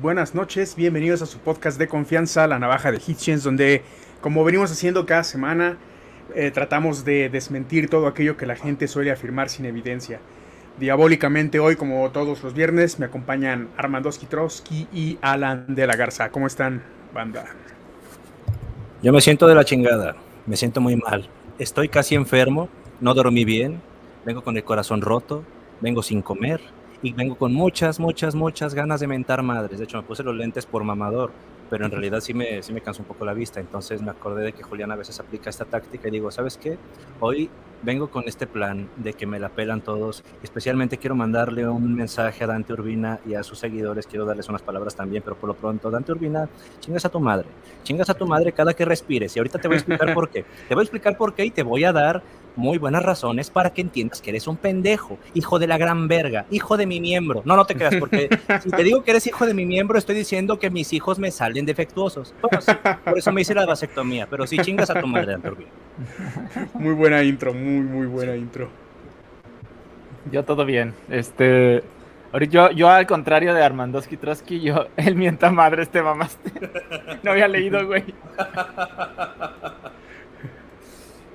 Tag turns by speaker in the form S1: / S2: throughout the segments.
S1: Buenas noches, bienvenidos a su podcast de confianza, La Navaja de Hitchens, donde, como venimos haciendo cada semana, eh, tratamos de desmentir todo aquello que la gente suele afirmar sin evidencia. Diabólicamente hoy, como todos los viernes, me acompañan Armando Trotsky y Alan de la Garza. ¿Cómo están, banda?
S2: Yo me siento de la chingada, me siento muy mal. Estoy casi enfermo, no dormí bien, vengo con el corazón roto, vengo sin comer y vengo con muchas, muchas, muchas ganas de mentar madres. De hecho, me puse los lentes por mamador, pero en realidad sí me, sí me cansó un poco la vista. Entonces me acordé de que Julián a veces aplica esta táctica y digo, ¿sabes qué? Hoy vengo con este plan de que me la pelan todos. Especialmente quiero mandarle un mensaje a Dante Urbina y a sus seguidores. Quiero darles unas palabras también, pero por lo pronto, Dante Urbina, chingas a tu madre. Chingas a tu madre cada que respires. Y ahorita te voy a explicar por qué. Te voy a explicar por qué y te voy a dar muy buenas razones para que entiendas que eres un pendejo, hijo de la gran verga, hijo de mi miembro. No, no te creas, porque si te digo que eres hijo de mi miembro, estoy diciendo que mis hijos me salen defectuosos. por eso me hice la vasectomía, pero si chingas a tu madre, Antonio.
S1: Muy buena intro, muy, muy buena intro.
S3: Yo todo bien. Este. Yo, yo al contrario de Armandoski Trotsky, yo, el mienta madre este mamaste. No había leído, güey.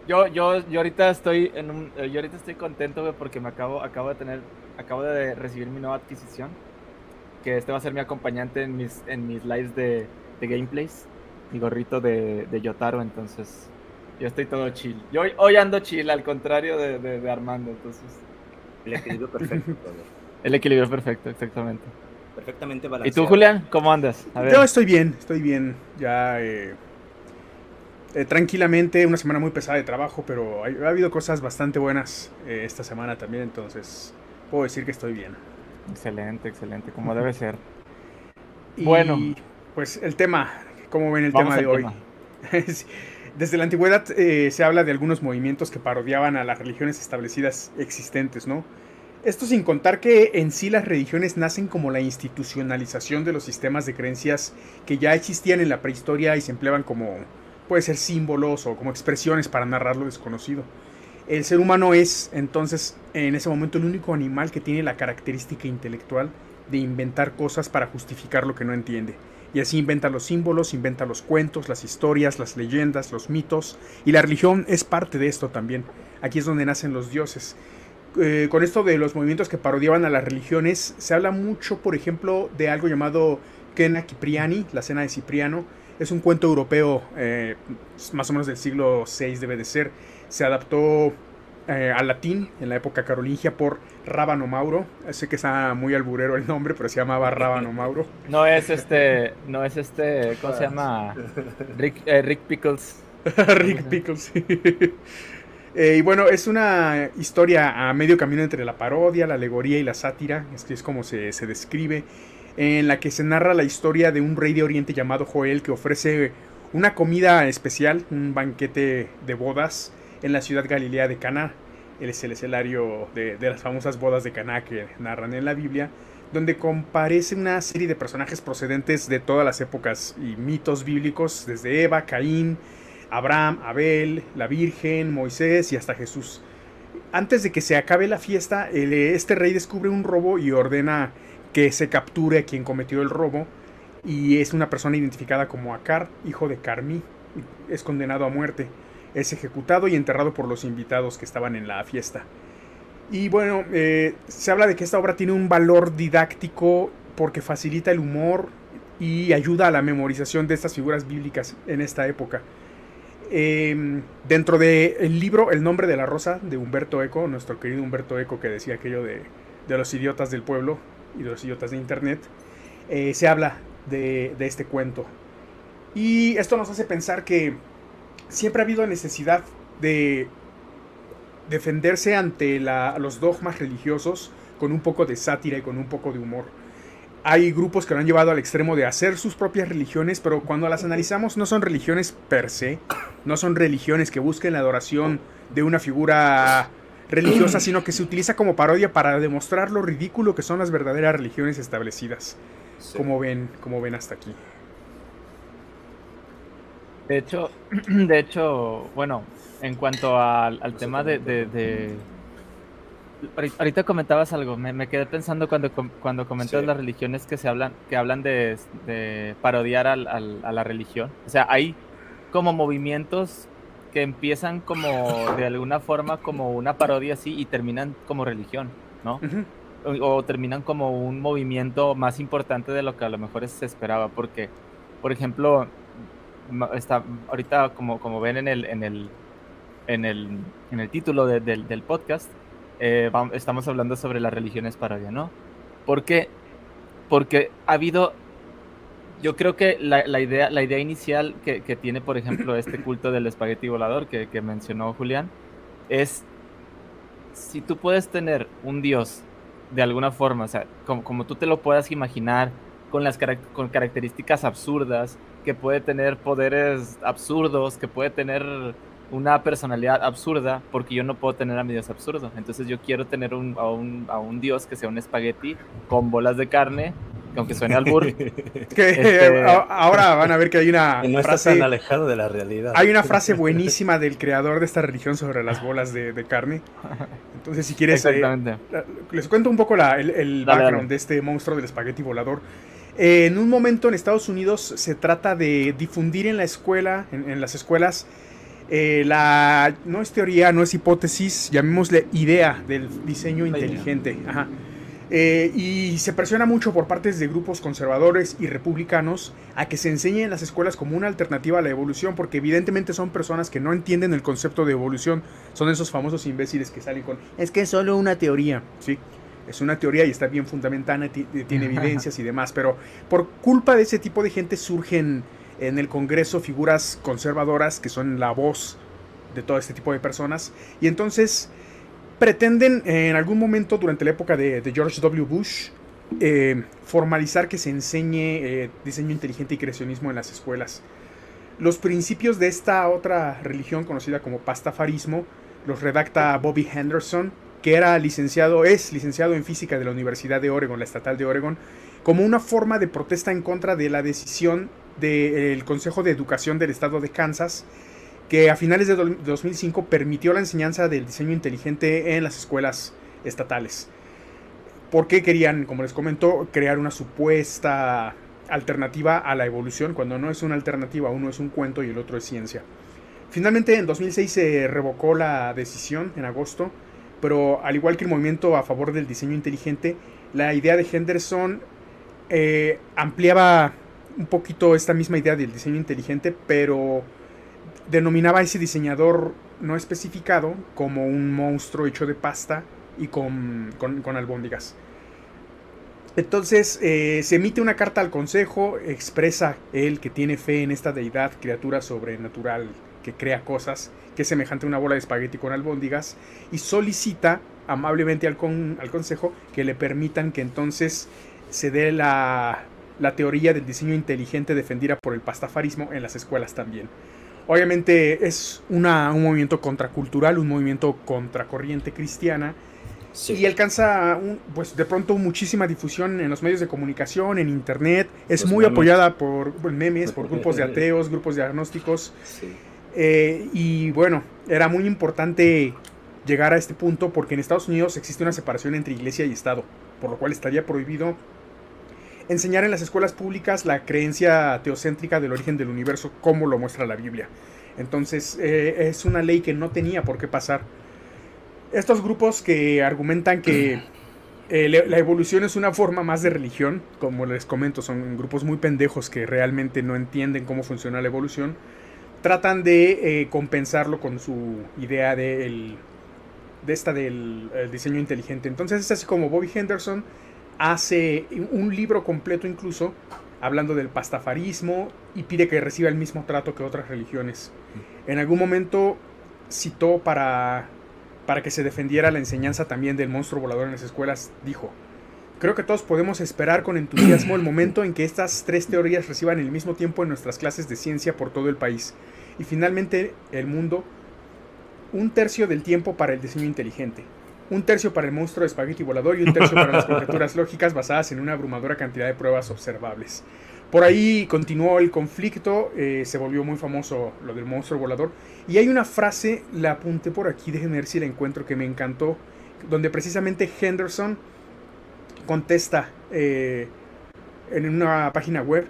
S3: Yo, yo, yo ahorita estoy en un, eh, yo ahorita estoy contento, porque me acabo, acabo de tener, acabo de recibir mi nueva adquisición. Que este va a ser mi acompañante en mis, en mis lives de, de gameplays. Mi gorrito de, de, Yotaro, entonces yo estoy todo chill. Yo hoy, ando chill, al contrario de, de, Armando, entonces.
S2: El equilibrio perfecto.
S3: El equilibrio perfecto, exactamente.
S2: Perfectamente balanceado.
S3: ¿Y tú, Julián? ¿Cómo andas?
S1: Yo estoy bien, estoy bien. Ya eh, eh, tranquilamente, una semana muy pesada de trabajo, pero ha, habido cosas bastante buenas eh, esta semana también, entonces puedo decir que estoy bien.
S3: Excelente, excelente, como debe ser.
S1: bueno, pues el tema, ¿cómo ven el tema de hoy? Desde la antigüedad eh, se habla de algunos movimientos que parodiaban a las religiones establecidas existentes, ¿no? Esto sin contar que en sí las religiones nacen como la institucionalización de los sistemas de creencias que ya existían en la prehistoria y se empleaban como puede ser símbolos o como expresiones para narrar lo desconocido. El ser humano es entonces en ese momento el único animal que tiene la característica intelectual de inventar cosas para justificar lo que no entiende. Y así inventa los símbolos, inventa los cuentos, las historias, las leyendas, los mitos. Y la religión es parte de esto también. Aquí es donde nacen los dioses. Eh, con esto de los movimientos que parodiaban a las religiones, se habla mucho, por ejemplo, de algo llamado Kena Kipriani, la cena de Cipriano, es un cuento europeo, eh, más o menos del siglo VI debe de ser. Se adaptó eh, al latín en la época carolingia por Rábano Mauro. Sé que está muy alburero el nombre, pero se llamaba Rábano Mauro.
S3: No es este, no es este, ¿cómo se llama? Rick, eh, Rick Pickles.
S1: Rick Pickles. y bueno, es una historia a medio camino entre la parodia, la alegoría y la sátira. Es, es como se, se describe en la que se narra la historia de un rey de Oriente llamado Joel que ofrece una comida especial, un banquete de bodas en la ciudad galilea de Caná. Él es el escenario de, las famosas bodas de Caná que narran en la Biblia, donde comparece una serie de personajes procedentes de todas las épocas y mitos bíblicos, desde Eva, Caín, Abraham, Abel, la Virgen, Moisés y hasta Jesús. Antes de que se acabe la fiesta, este rey descubre un robo y ordena que se capture a quien cometió el robo y es una persona identificada como Akar, hijo de Carmi, es condenado a muerte, es ejecutado y enterrado por los invitados que estaban en la fiesta. Y bueno, eh, se habla de que esta obra tiene un valor didáctico porque facilita el humor y ayuda a la memorización de estas figuras bíblicas en esta época. Em, dentro del libro El nombre de la rosa de Humberto Eco, nuestro querido Humberto Eco que decía aquello de, de los idiotas del pueblo, y de los idiotas de internet, eh, se habla de, este cuento. Y esto nos hace pensar que siempre ha habido necesidad de defenderse ante los dogmas religiosos con un poco de sátira y con un poco de humor. Hay grupos que lo han llevado al extremo de hacer sus propias religiones, pero cuando las analizamos no son religiones per se, no son religiones que busquen la adoración de una figura religiosa, sino que se utiliza como parodia para demostrar lo ridículo que son las verdaderas religiones establecidas. Como ven, como ven hasta aquí.
S3: De hecho, de hecho, bueno, en cuanto al, tema de, de, ahorita comentabas algo, me, quedé pensando cuando, cuando comentas las religiones que se hablan, que hablan de, parodiar a la religión. O sea, hay como movimientos que empiezan como de alguna forma como una parodia así y terminan como religión, ¿no? o, terminan como un movimiento más importante de lo que a lo mejor se esperaba, porque, por ejemplo, está, ahorita como, como ven en el, en el, en el, en el título del, del, podcast, eh, estamos hablando sobre las religiones parodia, ¿no? Porque, porque ha habido yo creo que la, la, idea, la idea inicial que, que, tiene, por ejemplo, este culto del espagueti volador que, que, mencionó Julián, es si tú puedes tener un dios de alguna forma, o sea, como, como tú te lo puedas imaginar, con las con características absurdas, que puede tener poderes absurdos, que puede tener una personalidad absurda, porque yo no puedo tener a mi dios absurdo. Entonces yo quiero tener un, a, un, a un dios que sea un espagueti con bolas de carne aunque suene al burro.
S1: Este, ahora van a ver que hay una
S2: no frase, tan alejado de la realidad.
S1: Hay una frase buenísima del creador de esta religión sobre las bolas de, carne. Entonces, si quieres, eh, les cuento un poco el, background de este monstruo del espagueti volador. Eh, en un momento en Estados Unidos se trata de difundir en la escuela, en, las escuelas, eh, la no es teoría, no es hipótesis, llamémosle idea del diseño inteligente. Ajá. Eh, y se presiona mucho por partes de grupos conservadores y republicanos a que se enseñe en las escuelas como una alternativa a la evolución, porque evidentemente son personas que no entienden el concepto de evolución, son esos famosos imbéciles que salen con, es que es solo una teoría, ¿sí? Es una teoría y está bien fundamentada, tiene evidencias y demás, pero por culpa de ese tipo de gente surgen en el Congreso figuras conservadoras que son la voz de todo este tipo de personas, y entonces pretenden en algún momento durante la época de, George W. Bush eh, formalizar que se enseñe eh, diseño inteligente y creacionismo en las escuelas. Los principios de esta otra religión conocida como pastafarismo los redacta Bobby Henderson, que era licenciado, es licenciado en física de la Universidad de Oregon, la estatal de Oregon, como una forma de protesta en contra de la decisión del Consejo de Educación del Estado de Kansas que a finales de 2005 permitió la enseñanza del diseño inteligente en las escuelas estatales. Porque querían, como les comentó, crear una supuesta alternativa a la evolución, cuando no es una alternativa, uno es un cuento y el otro es ciencia. Finalmente en 2006 se revocó la decisión en agosto, pero al igual que el movimiento a favor del diseño inteligente, la idea de Henderson eh, ampliaba un poquito esta misma idea del diseño inteligente, pero denominaba a ese diseñador no especificado como un monstruo hecho de pasta y con, con, albóndigas. Entonces eh, se emite una carta al consejo, expresa él que tiene fe en esta deidad, criatura sobrenatural que crea cosas, que es semejante a una bola de espagueti con albóndigas, y solicita amablemente al, al consejo que le permitan que entonces se dé la, la teoría del diseño inteligente defendida por el pastafarismo en las escuelas también. Obviamente es una, un movimiento contracultural, un movimiento contracorriente cristiana. Y alcanza, pues de pronto muchísima difusión en los medios de comunicación, en internet. Es muy apoyada por memes, por grupos de ateos, grupos de agnósticos. Eh, y bueno, era muy importante llegar a este punto porque en Estados Unidos existe una separación entre iglesia y Estado, por lo cual estaría prohibido enseñar en las escuelas públicas la creencia teocéntrica del origen del universo como lo muestra la Biblia. Entonces eh, es una ley que no tenía por qué pasar. Estos grupos que argumentan que eh, la evolución es una forma más de religión, como les comento, son grupos muy pendejos que realmente no entienden cómo funciona la evolución, tratan de eh, compensarlo con su idea de, de esta del diseño inteligente. Entonces es así como Bobby Henderson hace un libro completo incluso hablando del pastafarismo y pide que reciba el mismo trato que otras religiones. En algún momento citó para, para que se defendiera la enseñanza también del monstruo volador en las escuelas, dijo, creo que todos podemos esperar con entusiasmo el momento en que estas tres teorías reciban el mismo tiempo en nuestras clases de ciencia por todo el país. Y finalmente el mundo, un tercio del tiempo para el diseño inteligente un tercio para el monstruo de espagueti volador y un tercio para las conjeturas lógicas basadas en una abrumadora cantidad de pruebas observables. Por ahí continuó el conflicto, eh, se volvió muy famoso lo del monstruo volador. Y hay una frase, la apunté por aquí, déjenme ver si la encuentro, que me encantó, donde precisamente Henderson contesta eh, en una página web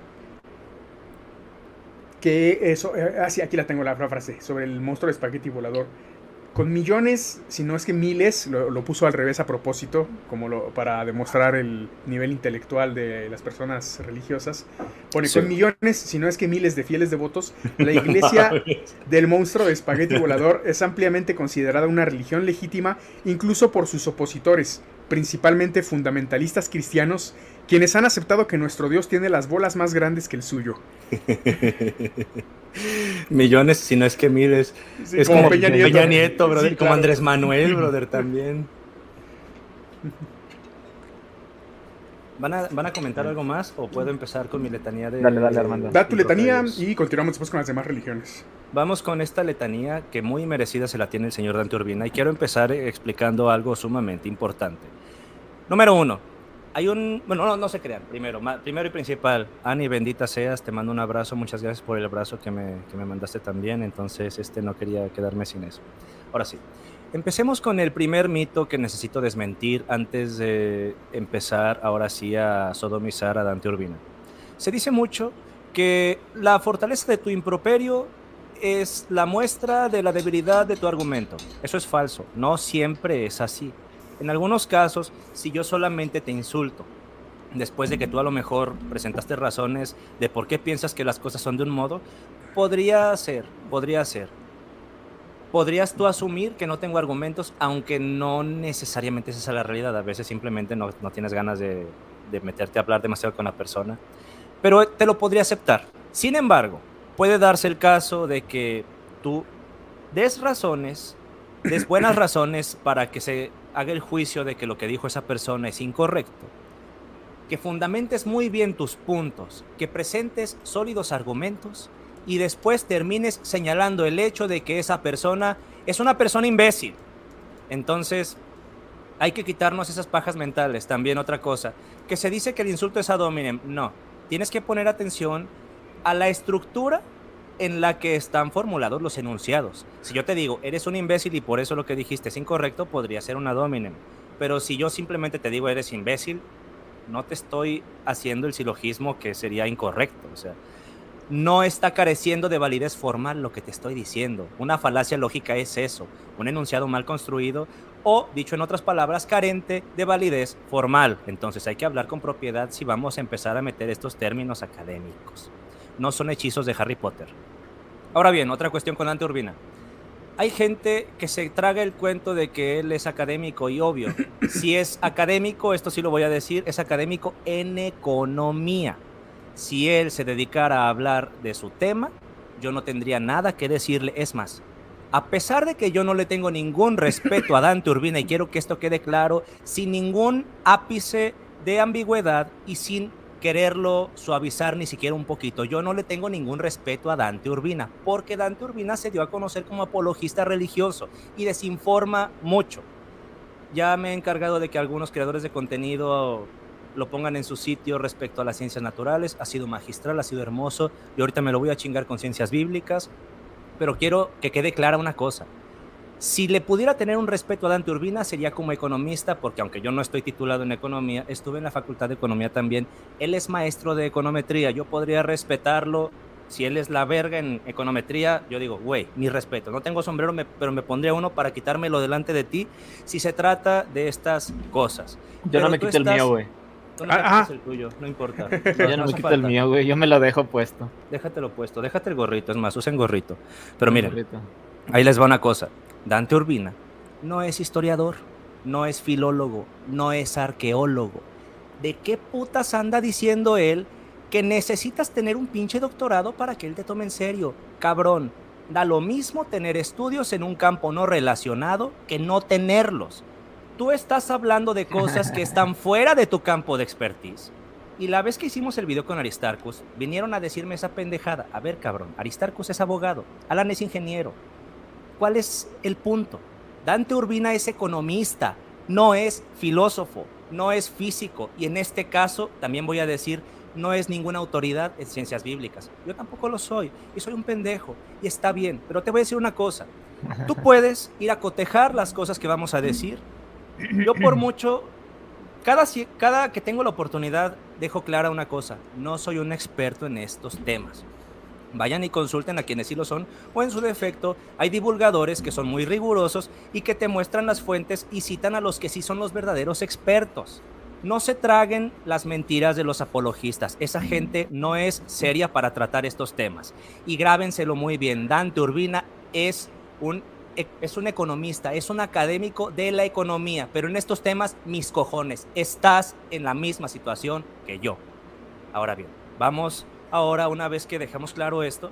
S1: que eso, eh, así aquí la tengo la frase, sobre el monstruo de espagueti volador con millones, si no es que miles, lo, puso al revés a propósito, como lo, para demostrar el nivel intelectual de las personas religiosas. Pone con millones, si no es que miles de fieles devotos, la iglesia del monstruo de espagueti volador es ampliamente considerada una religión legítima, incluso por sus opositores, principalmente fundamentalistas cristianos, quienes han aceptado que nuestro Dios tiene las bolas más grandes que el suyo.
S2: Millones, si no es que miles. es como, Peña, Nieto, brother. como Andrés Manuel, brother, también. ¿Van a, ¿Van a, comentar algo más o puedo empezar con mi letanía de...
S3: Dale, dale, Armando.
S1: Da tu letanía y continuamos después con las demás religiones.
S2: Vamos con esta letanía que muy merecida se la tiene el señor Dante Urbina y quiero empezar explicando algo sumamente importante. Número uno, hay un, bueno, no, no se crean, primero, primero y principal, Ani, bendita seas, te mando un abrazo, muchas gracias por el abrazo que me, que me mandaste también, entonces este no quería quedarme sin eso. Ahora sí, empecemos con el primer mito que necesito desmentir antes de empezar ahora sí a sodomizar a Dante Urbina. Se dice mucho que la fortaleza de tu improperio es la muestra de la debilidad de tu argumento. Eso es falso, no siempre es así. En algunos casos, si yo solamente te insulto, después de que tú a lo mejor presentaste razones de por qué piensas que las cosas son de un modo, podría ser, podría ser. Podrías tú asumir que no tengo argumentos, aunque no necesariamente esa es la realidad. A veces simplemente no, tienes ganas de, de meterte a hablar demasiado con la persona. Pero te lo podría aceptar. Sin embargo, puede darse el caso de que tú des razones, des buenas razones para que se haga el juicio de que lo que dijo esa persona es incorrecto, que fundamentes muy bien tus puntos, que presentes sólidos argumentos y después termines señalando el hecho de que esa persona es una persona imbécil. Entonces, hay que quitarnos esas pajas mentales. También otra cosa, que se dice que el insulto es ad hominem. No, tienes que poner atención a la estructura en la que están formulados los enunciados. Si yo te digo, eres un imbécil y por eso lo que dijiste es incorrecto, podría ser una dominem. Pero si yo simplemente te digo, eres imbécil, no te estoy haciendo el silogismo que sería incorrecto. O sea, no está careciendo de validez formal lo que te estoy diciendo. Una falacia lógica es eso, un enunciado mal construido o, dicho en otras palabras, carente de validez formal. Entonces hay que hablar con propiedad si vamos a empezar a meter estos términos académicos no son hechizos de Harry Potter. Ahora bien, otra cuestión con Dante Urbina. Hay gente que se traga el cuento de que él es académico y obvio. Si es académico, esto sí lo voy a decir, es académico en economía. Si él se dedicara a hablar de su tema, yo no tendría nada que decirle. Es más, a pesar de que yo no le tengo ningún respeto a Dante Urbina y quiero que esto quede claro, sin ningún ápice de ambigüedad y sin quererlo suavizar ni siquiera un poquito. Yo no le tengo ningún respeto a Dante Urbina, porque Dante Urbina se dio a conocer como apologista religioso y desinforma mucho. Ya me he encargado de que algunos creadores de contenido lo pongan en su sitio respecto a las ciencias naturales. Ha sido magistral, ha sido hermoso y ahorita me lo voy a chingar con ciencias bíblicas. Pero quiero que quede clara una cosa. Si le pudiera tener un respeto a Dante Urbina sería como economista, porque aunque yo no estoy titulado en economía, estuve en la Facultad de Economía también. Él es maestro de econometría, yo podría respetarlo. Si él es la verga en econometría, yo digo, güey, mi respeto. No tengo sombrero, pero me pondría uno para quitármelo delante de ti si se trata de estas cosas.
S3: Yo no me quito el mío, güey.
S2: Tú no ah, el tuyo, no importa.
S3: yo no me quito el mío, güey. Yo me lo dejo puesto.
S2: Déjatelo puesto, déjate el gorrito. Es más, usen gorrito. Pero miren, ahí les va una cosa. Dante Urbina no es historiador, no es filólogo, no es arqueólogo. ¿De qué putas anda diciendo él que necesitas tener un pinche doctorado para que él te tome en serio? Cabrón, da lo mismo tener estudios en un campo no relacionado que no tenerlos. Tú estás hablando de cosas que están fuera de tu campo de expertise. Y la vez que hicimos el video con Aristarcus, vinieron a decirme esa pendejada. A ver, cabrón, Aristarcus es abogado, Alan es ingeniero, ¿Cuál es el punto? Dante Urbina es economista, no es filósofo, no es físico y en este caso también voy a decir no es ninguna autoridad en ciencias bíblicas. Yo tampoco lo soy y soy un pendejo y está bien, pero te voy a decir una cosa. Tú puedes ir a cotejar las cosas que vamos a decir Yo por mucho, cada, cada que tengo la oportunidad, dejo clara una cosa, no soy un experto en estos temas. Vayan y consulten a quienes sí lo son, o en su defecto, hay divulgadores que son muy rigurosos y que te muestran las fuentes y citan a los que sí son los verdaderos expertos. No se traguen las mentiras de los apologistas. Esa gente no es seria para tratar estos temas. Y grábenselo muy bien. Dante Urbina es un, es un economista, es un académico de la economía. Pero en estos temas, mis cojones, estás en la misma situación que yo. Ahora bien, vamos ahora, una vez que dejamos claro esto,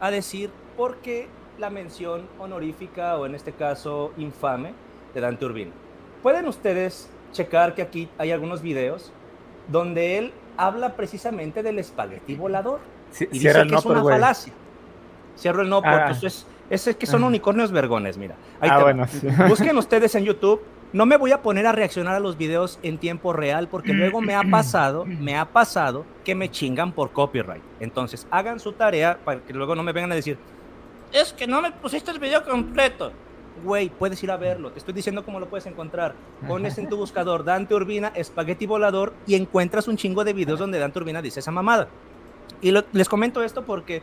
S2: a decir por qué la mención honorífica o en este caso infame de Dante Urbina. Pueden ustedes checar que aquí hay algunos videos donde él habla precisamente del espagueti volador. y dice que es una falacia. Cierro el no, porque ah. eso es, es, que son unicornios vergones, mira. ah, bueno, Busquen ustedes en YouTube. No me voy a poner a reaccionar a los videos en tiempo real porque luego me ha pasado, me ha pasado que me chingan por copyright. Entonces, hagan su tarea para que luego no me vengan a decir, es que no me pusiste el video completo güey, puedes ir a verlo. Te estoy diciendo cómo lo puedes encontrar. Pones en tu buscador Dante Urbina, espagueti volador y encuentras un chingo de videos donde Dante Urbina dice esa mamada. Y les comento esto porque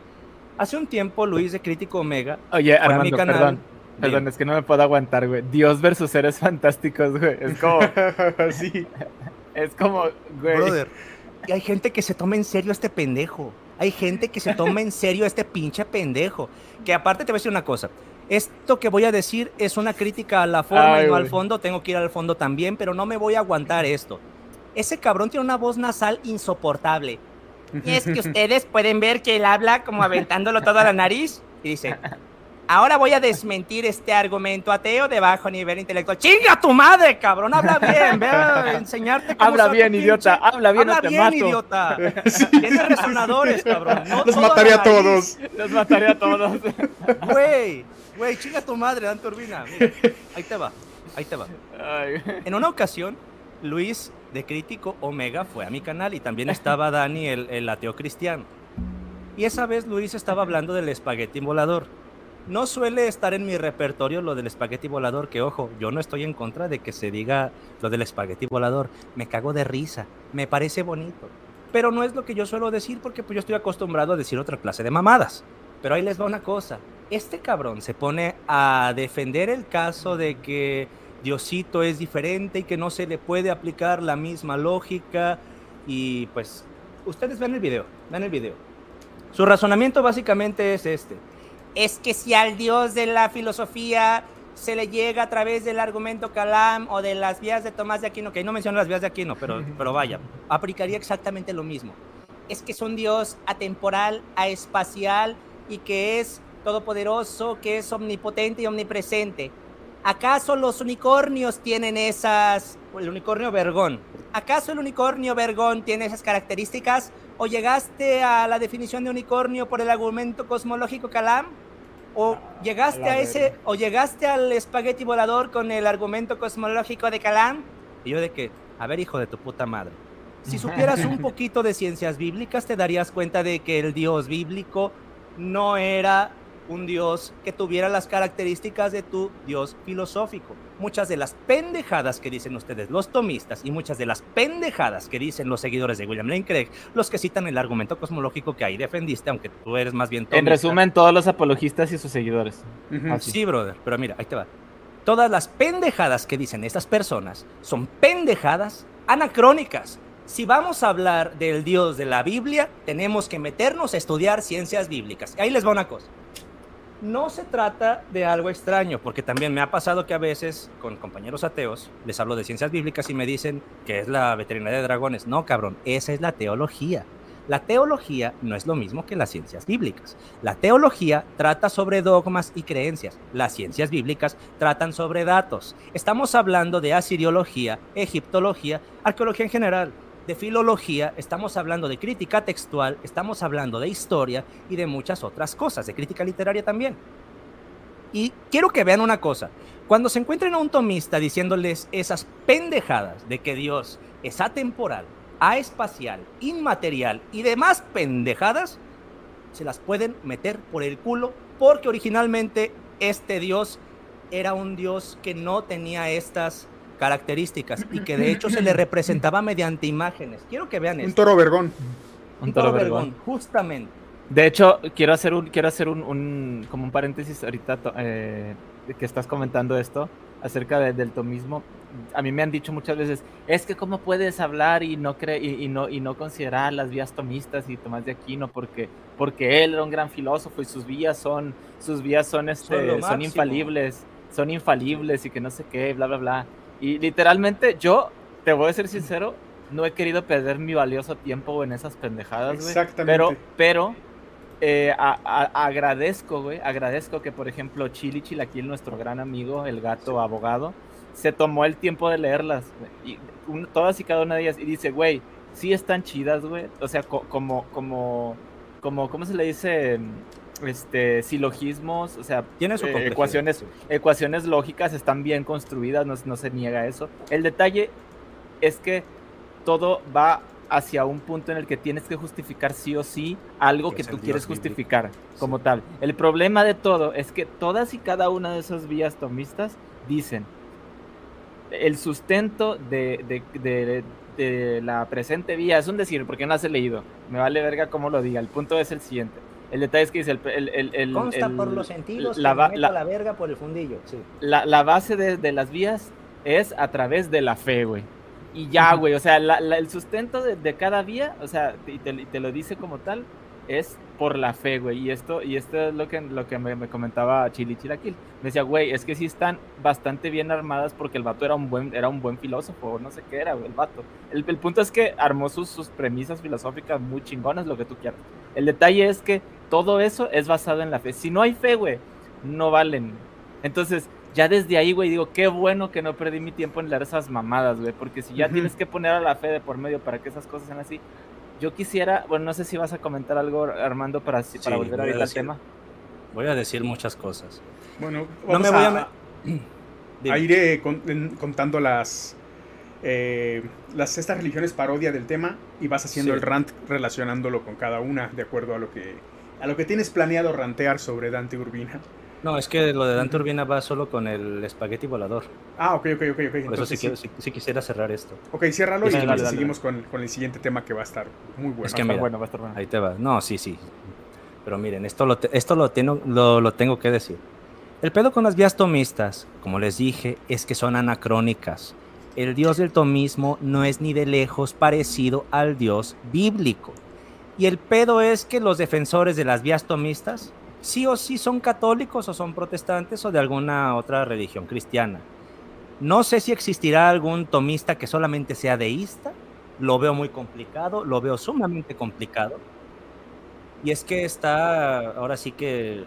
S2: hace un tiempo Luis de Crítico Omega
S3: Oye, Armando, mi canal. Perdón. Perdón, es que no me puedo aguantar, güey. Dios versus seres fantásticos, güey. Es como. sí. Es como, güey. Brother.
S2: Y hay gente que se toma en serio a este pendejo. Hay gente que se toma en serio a este pinche pendejo. Que aparte te voy a decir una cosa. Esto que voy a decir es una crítica a la forma y no al fondo. Tengo que ir al fondo también, pero no me voy a aguantar esto. Ese cabrón tiene una voz nasal insoportable. Y es que ustedes pueden ver que él habla como aventándolo todo a la nariz. Y dice, ahora voy a desmentir este argumento ateo de bajo nivel intelectual. ¡Chinga tu madre, cabrón! Habla bien, ve a enseñarte
S3: cómo Habla bien, idiota, habla bien,
S2: habla bien, idiota. Tiene resonadores, cabrón.
S1: Los mataría a todos.
S3: Los mataría a todos.
S2: Güey. Güey, chinga tu madre, Dan Turbina. ahí te va, ahí te va. En una ocasión, Luis de Crítico Omega fue a mi canal y también estaba Dani, el, el ateo cristiano. Y esa vez Luis estaba hablando del espagueti volador. No suele estar en mi repertorio lo del espagueti volador, que ojo, yo no estoy en contra de que se diga lo del espagueti volador. Me cago de risa, me parece bonito. Pero no es lo que yo suelo decir porque pues yo estoy acostumbrado a decir otra clase de mamadas. Pero ahí les va una cosa. Este cabrón se pone a defender el caso de que Diosito es diferente y que no se le puede aplicar la misma lógica. Y pues, ustedes ven el video, ven el video. Su razonamiento básicamente es este. Es que si al Dios de la filosofía se le llega a través del argumento Calam o de las vías de Tomás de Aquino, que no menciono las vías de Aquino, pero, pero vaya, aplicaría exactamente lo mismo. Es que es un Dios atemporal, aespacial, y que es todopoderoso, que es omnipotente y omnipresente. ¿Acaso los unicornios tienen esas... El unicornio vergón. ¿Acaso el unicornio vergón tiene esas características? ¿O llegaste a la definición de unicornio por el argumento cosmológico Calam? ¿O llegaste a ese... o llegaste al espagueti volador con el argumento cosmológico de Calam? Y yo de que, a ver hijo de tu puta madre. Si supieras un poquito de ciencias bíblicas, te darías cuenta de que el Dios bíblico no era un Dios que tuviera las características de tu Dios filosófico. Muchas de las pendejadas que dicen ustedes los tomistas y muchas de las pendejadas que dicen los seguidores de William Lane Craig, los que citan el argumento cosmológico que ahí defendiste, aunque tú eres más bien
S3: tomista. En resumen, todos los apologistas y sus seguidores.
S2: Sí, brother, pero mira, ahí te va. Todas las pendejadas que dicen estas personas son pendejadas anacrónicas si vamos a hablar del Dios de la Biblia, tenemos que meternos a estudiar ciencias bíblicas. Ahí les va una cosa. No se trata de algo extraño, porque también me ha pasado que a veces con compañeros ateos les hablo de ciencias bíblicas y me dicen que es la veterinaria de dragones. No, cabrón, esa es la teología. La teología no es lo mismo que las ciencias bíblicas. La teología trata sobre dogmas y creencias. Las ciencias bíblicas tratan sobre datos. Estamos hablando de asiriología, egiptología, arqueología en general de filología, estamos hablando de crítica textual, estamos hablando de historia y de muchas otras cosas, de crítica literaria también. Y quiero que vean una cosa, cuando se encuentren a un tomista diciéndoles esas pendejadas de que Dios es atemporal, aespacial, inmaterial y demás pendejadas, se las pueden meter por el culo porque originalmente este Dios era un Dios que no tenía estas características y que de hecho se le representaba mediante imágenes. Quiero que vean
S1: Un
S2: esto.
S1: toro vergón.
S2: Un toro vergón, justamente.
S3: De hecho, quiero hacer un, quiero hacer un, un- como un paréntesis ahorita eh, que estás comentando esto acerca de- del tomismo. A mí me han dicho muchas veces, es que cómo puedes hablar y no cre y, y no y no considerar las vías tomistas y Tomás de Aquino porque porque él era un gran filósofo y sus vías son sus vías son este
S2: Son
S3: infalibles, son infalibles y que no sé qué, bla bla bla. Y literalmente yo te voy a ser sincero, no he querido perder mi valioso tiempo en esas pendejadas, güey.
S1: Exactamente.
S3: Pero, pero eh, a- a- agradezco, güey, agradezco que, por ejemplo, Chili Chilaquil, nuestro gran amigo, el gato abogado, se tomó el tiempo de leerlas, güey, y un- todas y cada una de ellas, y dice, güey, sí están chidas, güey, o sea, co- como, como, como, ¿cómo se le dice? Este, silogismos, o sea,
S2: Tiene su
S3: eh, ecuaciones, ecuaciones lógicas están bien construidas, no, no se niega eso. El detalle es que todo va hacia un punto en el que tienes que justificar sí o sí algo
S2: Que
S3: tú quieres
S2: bíblico.
S3: justificar como tal. El problema de todo es que todas y cada una de esas vías tomistas dicen el sustento de, de- de- de la presente vía es un decir, porque no las he leído. Me vale verga cómo lo diga. El punto es el siguiente. El detalle es que dice el, el- el- el-
S2: Consta por los sentidos
S3: la,
S2: que
S3: la-
S2: la verga por el fundillo. Sí.
S3: la, la base de, de las vías es a través de la fe, güey. Y ya, güey, o sea, el sustento de, de cada vía, o sea, y te, y te lo dice como tal, es por la fe, güey. Y esto, y esto es lo que, lo que me, me comentaba Chili Chilaquil. Me decía, güey, es que sí están bastante bien armadas porque el vato era un buen, era un buen filósofo, no sé qué era, güey, el vato. El, el punto es que armó sus, sus premisas filosóficas muy chingonas, lo que tú quieras. El detalle es que todo eso es basado en la fe. Si no hay fe, güey, no valen. Entonces, ya desde ahí, güey, digo, qué bueno que no perdí mi tiempo en leer esas mamadas, güey, porque si ya tienes que poner a la fe de por medio para que esas cosas sean así, yo quisiera, bueno, no sé si vas a comentar algo, Armando, para, para volver
S2: a
S3: ahorita al tema.
S2: Voy a decir muchas cosas.
S1: Bueno,
S2: No
S1: vamos
S2: me voy a...
S1: a, ir eh, con- en- contando las, eh, las estas religiones parodia del tema y vas haciendo
S2: Sí.
S1: el rant relacionándolo con cada una de acuerdo a lo que a lo que tienes planeado rantear sobre Dante Urbina.
S2: No, es que lo de Dante. Urbina va solo con el espagueti volador.
S1: Ah, ok, ok, ok, ok.
S2: Por eso sí,
S1: Entonces,
S2: quiero-
S1: sí.
S2: sí- sí quisiera cerrar esto.
S1: Ok, ciérralo y
S3: Dale, dale,
S1: entonces
S3: dale.
S1: seguimos con, con el siguiente tema que va a estar muy bueno.
S2: Es
S3: Va
S2: que
S3: a estar
S2: mira,
S3: bueno, va a estar bueno.
S2: Ahí te va. No, sí, sí. Pero miren, esto lo, te- esto lo, tengo, lo, lo tengo que decir. El pedo con las vías tomistas, como les dije, es que son anacrónicas. El dios del tomismo no es ni de lejos parecido al dios bíblico. Y el pedo es que los defensores de las vías tomistas sí o sí son católicos o son protestantes o de alguna otra religión cristiana. No sé si existirá algún tomista que solamente sea deísta. Lo veo muy complicado, lo veo sumamente complicado. Y es que está ahora sí que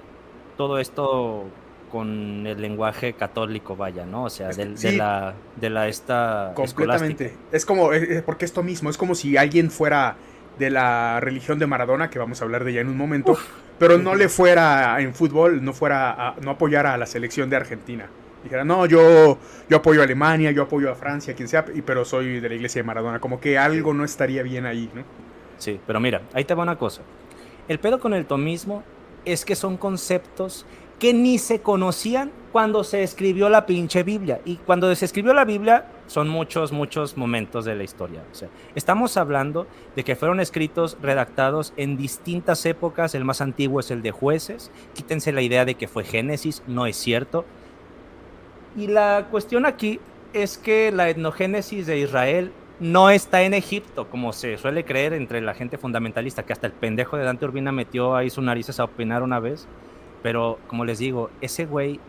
S2: todo esto con el lenguaje católico, vaya, ¿no? O sea,
S1: Es que
S2: del-
S1: sí.
S2: de la de la esta
S1: Completamente. Es como, eh, eh, porque esto mismo, es como si alguien fuera de la religión de Maradona, que vamos a hablar de ella en un momento, pero no le fuera en fútbol, no fuera a, no apoyara a la selección de Argentina. Dijera, no, yo, yo apoyo a Alemania, yo apoyo a Francia, quien sea, y- pero soy de la iglesia de Maradona. Como que algo no estaría bien ahí, ¿no?
S2: Sí, pero mira, ahí te va una cosa. El pedo con el tomismo es que son conceptos que ni se conocían cuando se escribió la pinche Biblia. Y cuando se escribió la Biblia son muchos, muchos momentos de la historia. Estamos hablando de que fueron escritos, redactados en distintas épocas. El más antiguo es el de jueces. Quítense la idea de que fue Génesis, no es cierto. Y la cuestión aquí es que la etnogénesis de Israel no está en Egipto, como se suele creer entre la gente fundamentalista, que hasta el pendejo de Dante Urbina metió ahí sus narices a opinar una vez. Pero como les digo, ese güey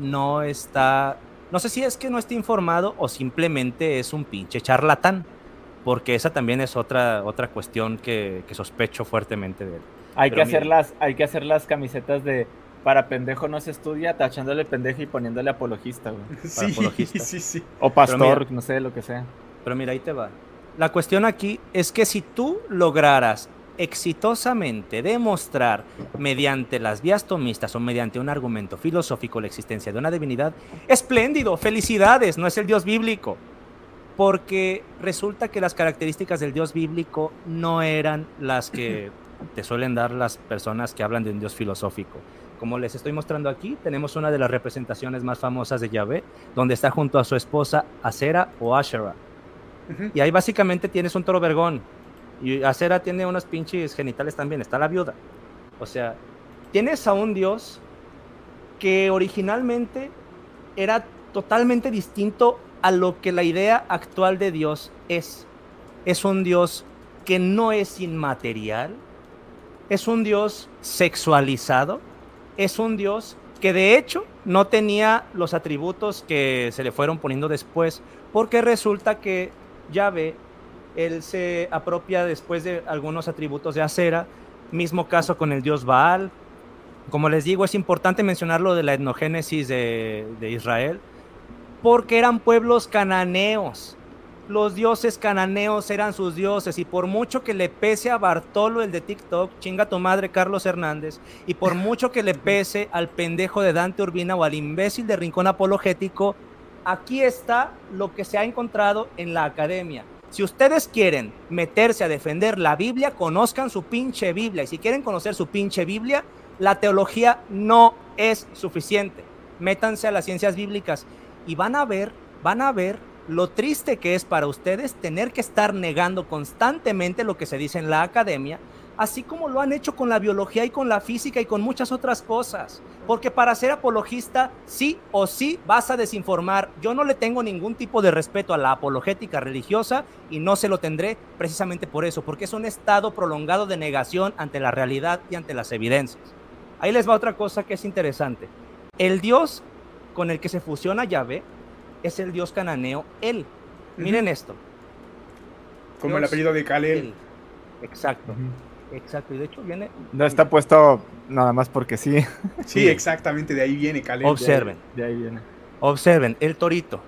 S2: no está. No sé si es que no esté informado o simplemente es un pinche charlatán. Porque esa también es otra, otra cuestión que, que sospecho fuertemente de él.
S3: Hay
S2: Pero
S3: que, hacer las, hay que hacer las camisetas de para pendejo no se estudia, tachándole pendejo y poniéndole apologista, güey.
S1: Sí,
S2: apologista.
S1: sí, sí.
S3: O pastor,
S2: mira.
S3: no sé, lo que sea.
S2: Pero mira, ahí te va. La cuestión aquí es que si tú lograras exitosamente demostrar mediante las vías tomistas o mediante un argumento filosófico la existencia de una divinidad, espléndido, felicidades, no es el Dios bíblico. Porque resulta que las características del Dios bíblico no eran las que te suelen dar las personas que hablan de un Dios filosófico. Como les estoy mostrando aquí, tenemos una de las representaciones más famosas de Yahvé, donde está junto a su esposa Acera o Asherah. Y ahí básicamente tienes un toro vergón. Y Acera tiene unos pinches genitales también, está la viuda. O sea, tienes a un Dios que originalmente era totalmente distinto a lo que la idea actual de Dios es. Es un Dios que no es inmaterial, es un Dios sexualizado, es un Dios que de hecho no tenía los atributos que se le fueron poniendo después, porque resulta que Yahvé, él se apropia después de algunos atributos de acera, mismo caso con el dios Baal. Como les digo, es importante mencionar lo de la etnogénesis de, de Israel, porque eran pueblos cananeos. Los dioses cananeos eran sus dioses y por mucho que le pese a Bartolo el de TikTok, chinga tu madre Carlos Hernández, y por mucho que le pese al pendejo de Dante Urbina o al imbécil de Rincón Apologético, aquí está lo que se ha encontrado en la academia. Si ustedes quieren meterse a defender la Biblia, conozcan su pinche Biblia. Y si quieren conocer su pinche Biblia, la teología no es suficiente. Métanse a las ciencias bíblicas y van a ver, van a ver lo triste que es para ustedes tener que estar negando constantemente lo que se dice en la academia, así como lo han hecho con la biología y con la física y con muchas otras cosas. Porque para ser apologista, sí o sí vas a desinformar. Yo no le tengo ningún tipo de respeto a la apologética religiosa y no se lo tendré precisamente por eso, porque es un estado prolongado de negación ante la realidad y ante las evidencias. Ahí les va otra cosa que es interesante. El Dios con el que se fusiona Yahvé es el Dios cananeo él. Miren esto.
S1: Como el apellido de Kalel.
S2: Exacto. Exacto, y de hecho viene...
S3: No está puesto nada más porque sí.
S1: Sí, exactamente, de ahí viene Kalel.
S2: Observen.
S3: De ahí, viene.
S2: Observen, el torito.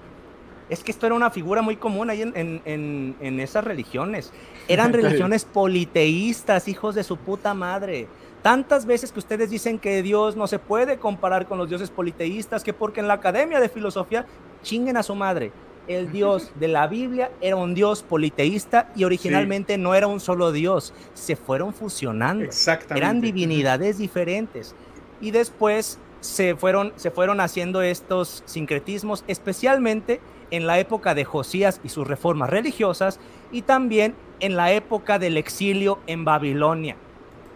S2: Es que esto era una figura muy común ahí en, en, en esas religiones. Eran religiones politeístas, hijos de su puta madre. Tantas veces que ustedes dicen que Dios no se puede comparar con los dioses politeístas, que porque en la Academia de Filosofía chinguen a su madre. El Dios de la Biblia era un Dios politeísta y originalmente no era un solo Dios. Se fueron fusionando.
S1: Exactamente.
S2: Eran divinidades diferentes. Y después se fueron, se fueron haciendo estos sincretismos, especialmente en la época de Josías y sus reformas religiosas y también en la época del exilio en Babilonia.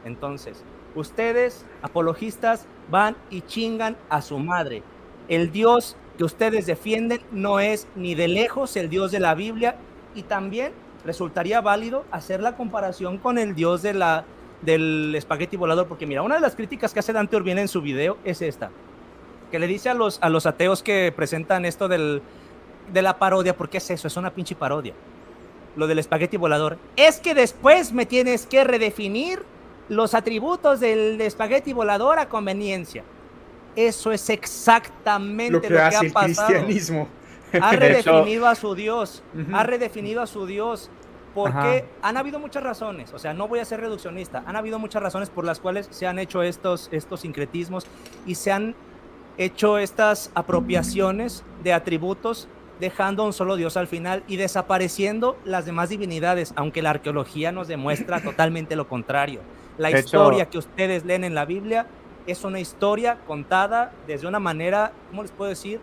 S2: Entonces, ustedes, apologistas, van y chingan a su madre. El Dios que ustedes defienden no es ni de lejos el Dios de la Biblia y también resultaría válido hacer la comparación con el Dios de la, del espagueti volador, porque mira, una de las críticas que hace Dante Urbina en su video es esta, que le dice a los, a los ateos que presentan esto del, de la parodia, porque es eso, es una pinche parodia, lo del espagueti volador, es que después me tienes que redefinir los atributos del espagueti volador a conveniencia. Eso es exactamente
S1: lo que, hace ha pasado. el cristianismo.
S2: Ha redefinido a su Dios, ha redefinido a su Dios, porque han habido muchas razones, o sea, no voy a ser reduccionista, han habido muchas razones por las cuales se han hecho estos, estos sincretismos y se han hecho estas apropiaciones de atributos dejando a un solo Dios al final y desapareciendo las demás divinidades, aunque la arqueología nos demuestra totalmente lo contrario. La historia que ustedes leen en la Biblia es una historia contada desde una manera, ¿cómo les puedo decir?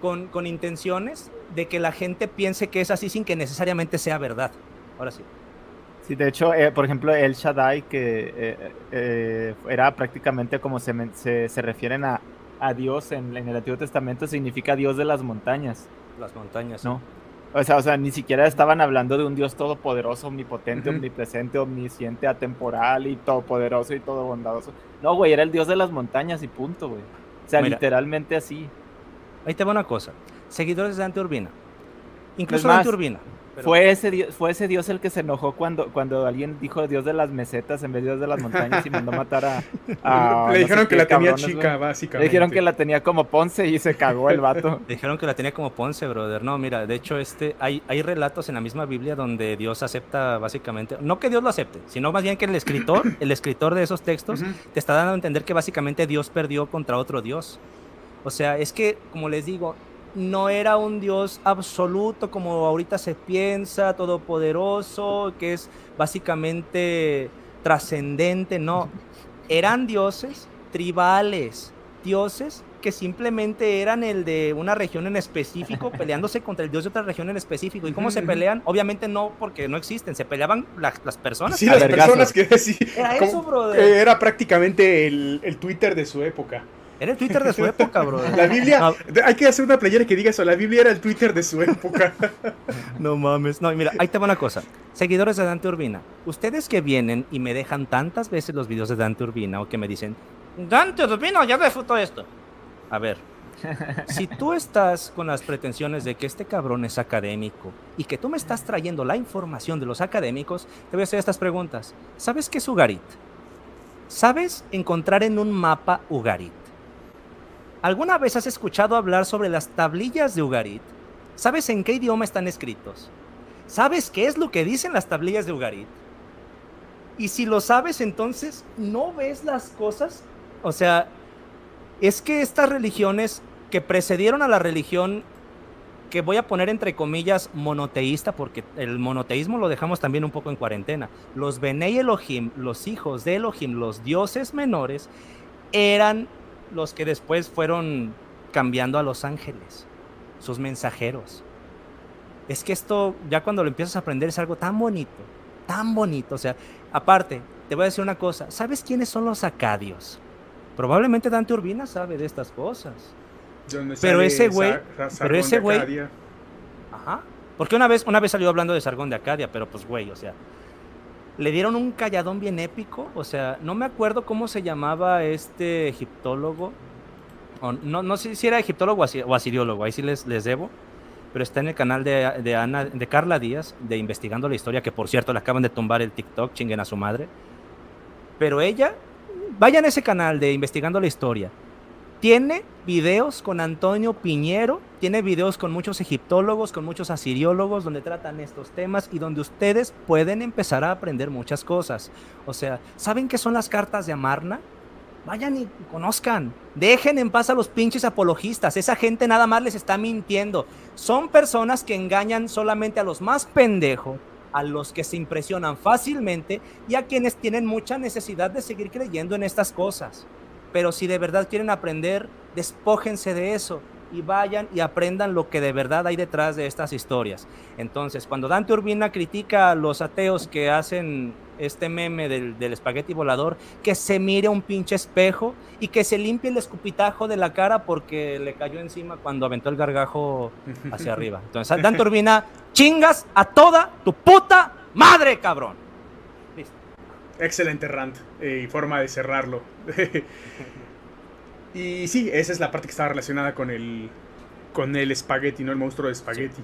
S2: Con, con intenciones de que la gente piense que es así sin que necesariamente sea verdad. Ahora sí.
S3: Sí, de hecho, eh, por ejemplo, el Shaddai, que eh, eh, era prácticamente como se, se, se refieren a, a Dios en, en, el Antiguo Testamento, significa Dios de las montañas.
S2: Las montañas,
S3: ¿no? O sea, o sea, ni siquiera estaban hablando de un Dios todopoderoso, omnipotente, omnipresente, omnisciente, atemporal y todopoderoso y todo bondadoso. No, güey, era el Dios de las montañas y punto, güey. O sea, literalmente así.
S2: Ahí te va una cosa. Seguidores de Dante Urbina. Incluso Dante Urbina.
S3: Fue, ese Dios, fue ese Dios el que se enojó cuando, cuando alguien dijo Dios de las mesetas en vez de Dios de las montañas y mandó matar a.
S1: Le dijeron que la tenía chica, básicamente.
S3: Le dijeron que la tenía como Ponce y se cagó el vato.
S2: Le dijeron que la tenía como Ponce, brother. No, mira, de hecho, este, hay, hay relatos en la misma Biblia donde Dios acepta básicamente. No que Dios lo acepte, sino más bien que el escritor, el escritor de esos textos, te está dando a entender que básicamente Dios perdió contra otro Dios. O sea, es que, como les digo, no era un Dios absoluto como ahorita se piensa, todopoderoso, que es básicamente trascendente, no. Eran dioses tribales, dioses que simplemente eran el de una región en específico peleándose contra el dios de otra región en específico. ¿Y cómo se pelean? Obviamente no porque no existen, se peleaban las personas.
S1: Sí, las personas que sí, era eso, brother. Era prácticamente el, el Twitter de su época.
S2: Era el Twitter de su época, bro.
S1: La Biblia, hay que hacer una playera que diga eso. La Biblia era el Twitter de su época.
S2: no mames. No, mira, ahí te va una cosa. Seguidores de Dante Urbina, ustedes que vienen y me dejan tantas veces los videos de Dante Urbina o que me dicen, Dante Urbina, ya refuto esto. A ver, si tú estás con las pretensiones de que este cabrón es académico y que tú me estás trayendo la información de los académicos, te voy a hacer estas preguntas. ¿Sabes qué es Ugarit? ¿Sabes encontrar en un mapa Ugarit? ¿Alguna vez has escuchado hablar sobre las tablillas de Ugarit? ¿Sabes en qué idioma están escritos? ¿Sabes qué es lo que dicen las tablillas de Ugarit? Y si lo sabes, entonces, ¿no ves las cosas? O sea, es que estas religiones que precedieron a la religión que voy a poner entre comillas monoteísta, porque el monoteísmo lo dejamos también un poco en cuarentena. Los Benei Elohim, los hijos de Elohim, los dioses menores, eran los que después fueron cambiando a los ángeles, sus mensajeros. Es que esto, ya cuando lo empiezas a aprender, es algo tan bonito, tan bonito. O sea, aparte, te voy a decir una cosa, ¿sabes quiénes son los acadios? Probablemente Dante Urbina sabe de estas cosas. Pero ese güey, pero ese güey, ajá, porque una vez, una vez salió hablando de Sargón de Acadia, pero pues güey, o sea, le dieron un calladón bien épico. O sea, no me acuerdo cómo se llamaba este egiptólogo. no, no sé si era egiptólogo o asiriólogo, ahí sí les, les debo. Pero está en el canal de, de, Ana, de Carla Díaz, de Investigando la Historia, que por cierto le acaban de tumbar el TikTok, chinguen a su madre. Pero ella, vayan a ese canal de Investigando la Historia tiene videos con Antonio Piñero, tiene videos con muchos egiptólogos, con muchos asiriólogos, donde tratan estos temas y donde ustedes pueden empezar a aprender muchas cosas. O sea, ¿saben qué son las cartas de Amarna? Vayan y conozcan. Dejen en paz a los pinches apologistas. Esa gente nada más les está mintiendo. Son personas que engañan solamente a los más pendejos, a los que se impresionan fácilmente y a quienes tienen mucha necesidad de seguir creyendo en estas cosas. Pero si de verdad quieren aprender, despójense de eso y vayan y aprendan lo que de verdad hay detrás de estas historias. Entonces, cuando Dante Urbina critica a los ateos que hacen este meme del, del, espagueti volador, que se mire un pinche espejo y que se limpie el escupitajo de la cara porque le cayó encima cuando aventó el gargajo hacia arriba. Entonces, Dante Urbina, chingas a toda tu puta madre, cabrón.
S1: Excelente rant eh, y forma de cerrarlo. y sí, esa es la parte que estaba relacionada con el, con el espagueti, ¿no? El monstruo de espagueti.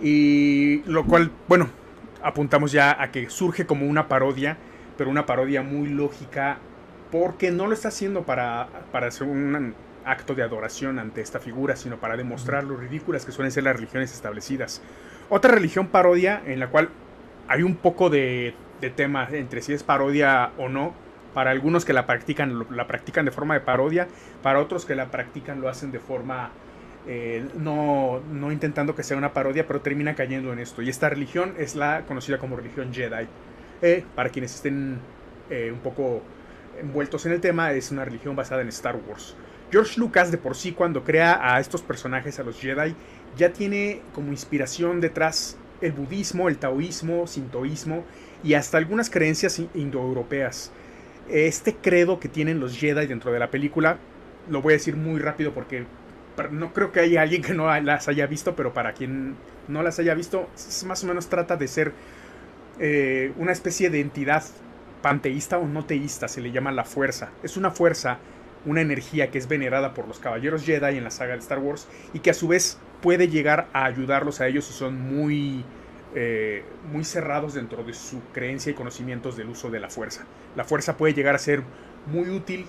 S1: Y lo cual, bueno, apuntamos ya a que surge como una parodia, pero una parodia muy lógica, porque no lo está haciendo para, para hacer un acto de adoración ante esta figura, sino para demostrar lo ridículas que suelen ser las religiones establecidas. Otra religión parodia en la cual hay un poco de de tema entre si es parodia o no. Para algunos que la practican, la practican de forma de parodia, para otros que la practican lo hacen de forma eh, no, no intentando que sea una parodia, pero termina cayendo en esto. Y esta religión es la conocida como religión Jedi. Eh, para quienes estén eh, un poco envueltos en el tema, es una religión basada en Star Wars. George Lucas de por sí cuando crea a estos personajes, a los Jedi, ya tiene como inspiración detrás el budismo, el taoísmo, sintoísmo y hasta algunas creencias indoeuropeas. Este credo que tienen los Jedi dentro de la película, lo voy a decir muy rápido porque no creo que haya alguien que no las haya visto, pero para quien no las haya visto, más o menos trata de ser eh, una especie de entidad panteísta o no teísta, se le llama la fuerza. Es una fuerza, una energía que es venerada por los caballeros Jedi en la saga de Star Wars y que a su vez puede llegar a ayudarlos a ellos si son muy eh, muy cerrados dentro de su creencia y conocimientos del uso de la fuerza. La fuerza puede llegar a ser muy útil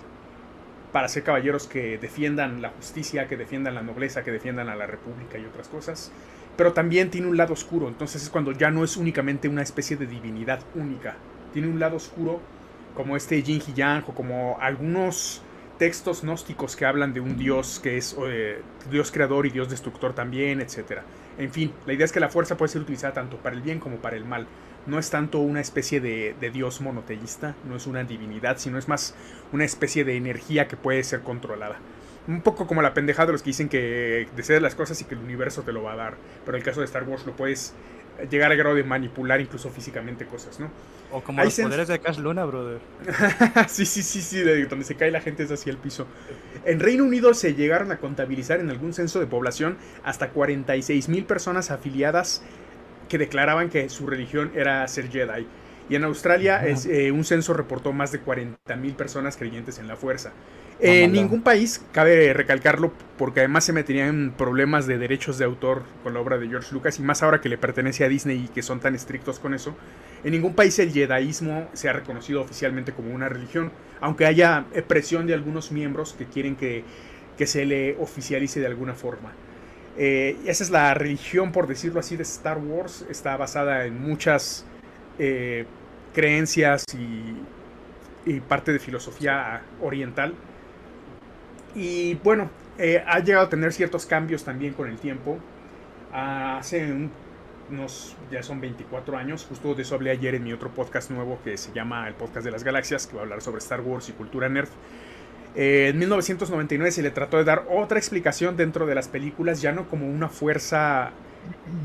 S1: para ser caballeros que defiendan la justicia, que defiendan la nobleza, que defiendan a la república y otras cosas. Pero también tiene un lado oscuro, entonces es cuando ya no es únicamente una especie de divinidad única. Tiene un lado oscuro como este Jin Yang o como algunos textos gnósticos que hablan de un dios que es eh, dios creador y dios destructor también, etc. En fin, la idea es que la fuerza puede ser utilizada tanto para el bien como para el mal. No es tanto una especie de, de dios monoteísta, no es una divinidad, sino es más una especie de energía que puede ser controlada. Un poco como la pendejada de los que dicen que deseas las cosas y que el universo te lo va a dar. Pero en el caso de Star Wars lo puedes llegar al grado de manipular incluso físicamente cosas, ¿no?
S2: O como los poderes de Cash Luna, brother.
S1: sí, sí, sí, sí, de donde se cae la gente es hacia el piso. En Reino Unido se llegaron a contabilizar en algún censo de población hasta 46 mil personas afiliadas que declaraban que su religión era ser Jedi. Y en Australia es, eh, un censo reportó más de 40.000 personas creyentes en la fuerza. En ningún país, cabe recalcarlo, porque además se meterían problemas de derechos de autor con la obra de George Lucas, y más ahora que le pertenece a Disney y que son tan estrictos con eso, en ningún país el jedaísmo se ha reconocido oficialmente como una religión, aunque haya presión de algunos miembros que quieren que, se le oficialice de alguna forma. Eh, esa es la religión, por decirlo así, de Star Wars. Está basada en muchas eh, creencias y, parte de filosofía oriental. Y bueno, eh, ha llegado a tener ciertos cambios también con el tiempo. hace unos, ya son 24 años, justo de eso hablé ayer en mi otro podcast nuevo que se llama el Podcast de las Galaxias, que va a hablar sobre Star Wars y cultura nerd. Eh, en 1999 se le trató de dar otra explicación dentro de las películas, ya no como una fuerza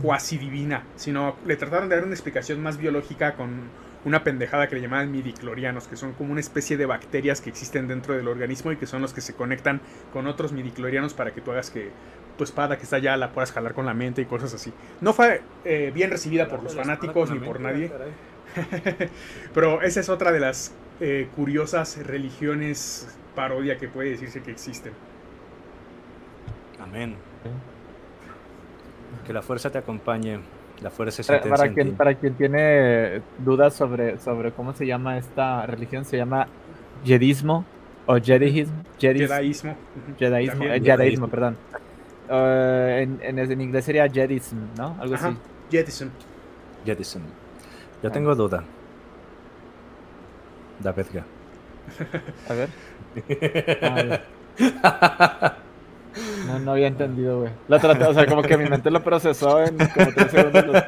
S1: cuasi divina, sino le trataron de dar una explicación más biológica con una pendejada que le llamaban midiclorianos, que son como una especie de bacterias que existen dentro del organismo y que son los que se conectan con otros midiclorianos para que tú hagas que tu espada que está allá la puedas jalar con la mente y cosas así. No fue eh, bien recibida por los fanáticos ni por nadie. Pero esa es otra de las eh, curiosas religiones parodia que puede decirse que existen.
S2: Amén. Que la fuerza te acompañe. La fuerza
S3: se para, para quien, para quien tiene dudas sobre, sobre cómo se llama esta religión, se llama Jedismo o Jediismo.
S1: Jediismo.
S3: Jediismo, Jediismo, perdón. Uh, en, en, en, inglés sería Jedism, ¿no? Algo así.
S1: Jedism.
S2: Jedism. Yo tengo duda. David.
S3: A ver. No, no había entendido, güey. Lo traté, o sea, como que mi mente lo procesó en como tres segundos.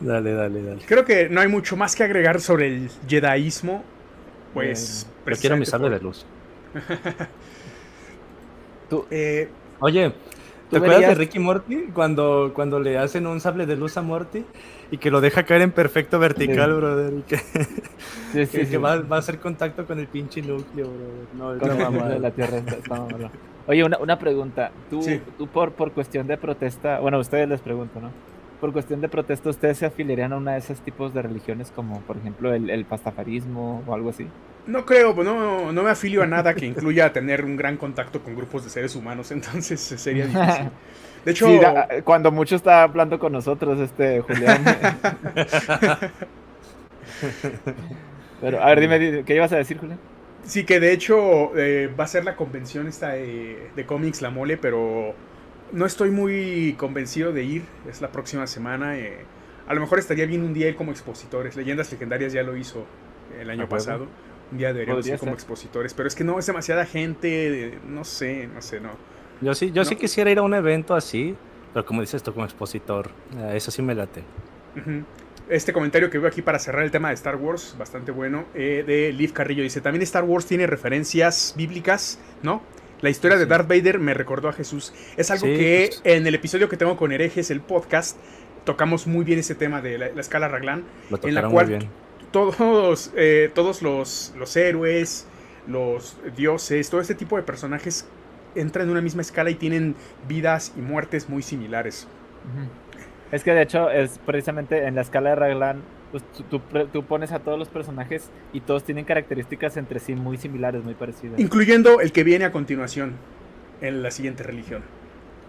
S2: dale, dale, dale.
S1: Creo que no hay mucho más que agregar sobre el jedaísmo. Pues.
S2: Pero quiero mi sable de luz.
S3: Tú, eh,
S2: Oye, ¿te acuerdas de Ricky Morty? Cuando, cuando le hacen un sable de luz a Morty y que lo deja caer en perfecto vertical, brother. Y que, sí, sí, que, va, va, a hacer contacto con el pinche núcleo, brother.
S3: No, con la mamá de la Tierra. Está, Oye, una, una pregunta. Tú, tú por, por cuestión de protesta, bueno, a ustedes les pregunto, ¿no? Por cuestión de protesta, ¿ustedes se afiliarían a una de esos tipos de religiones como, por ejemplo, el, el pastafarismo o algo así?
S1: No creo, pues, no, no me afilio a nada que incluya tener un gran contacto con grupos de seres humanos, entonces sería difícil. De hecho,
S3: cuando mucho está hablando con nosotros, este Julián. Pero, a ver, dime, ¿qué ibas a decir, Julián?
S1: Sí, que de hecho eh, va a ser la convención esta de, de cómics La Mole, pero no estoy muy convencido de ir. Es la próxima semana. Eh, a lo mejor estaría bien un día ir como expositores. Leyendas Legendarias ya lo hizo el año pasado. Un día deberíamos ir como expositores, pero es que no es demasiada gente, no sé, no sé, no.
S2: Yo sí, yo sí quisiera ir a un evento así, pero como dices tú como expositor, eh, eso sí me late.
S1: Este comentario que veo aquí para cerrar el tema de Star Wars, bastante bueno, eh, de Liv Carrillo, dice, también Star Wars tiene referencias bíblicas, ¿no? La historia de Darth Vader me recordó a Jesús. Es algo que pues. en el episodio que tengo con herejes, el podcast, tocamos muy bien ese tema de la, escala Raglan, en la cual todos, eh, todos los, los héroes, los dioses, todo este tipo de personajes entran en una misma escala y tienen vidas y muertes muy similares.
S3: Es que de hecho es precisamente en la escala de Raglan, pues, tú, tú, pones a todos los personajes y todos tienen características entre sí muy similares, muy parecidas.
S1: Incluyendo el que viene a continuación en la siguiente religión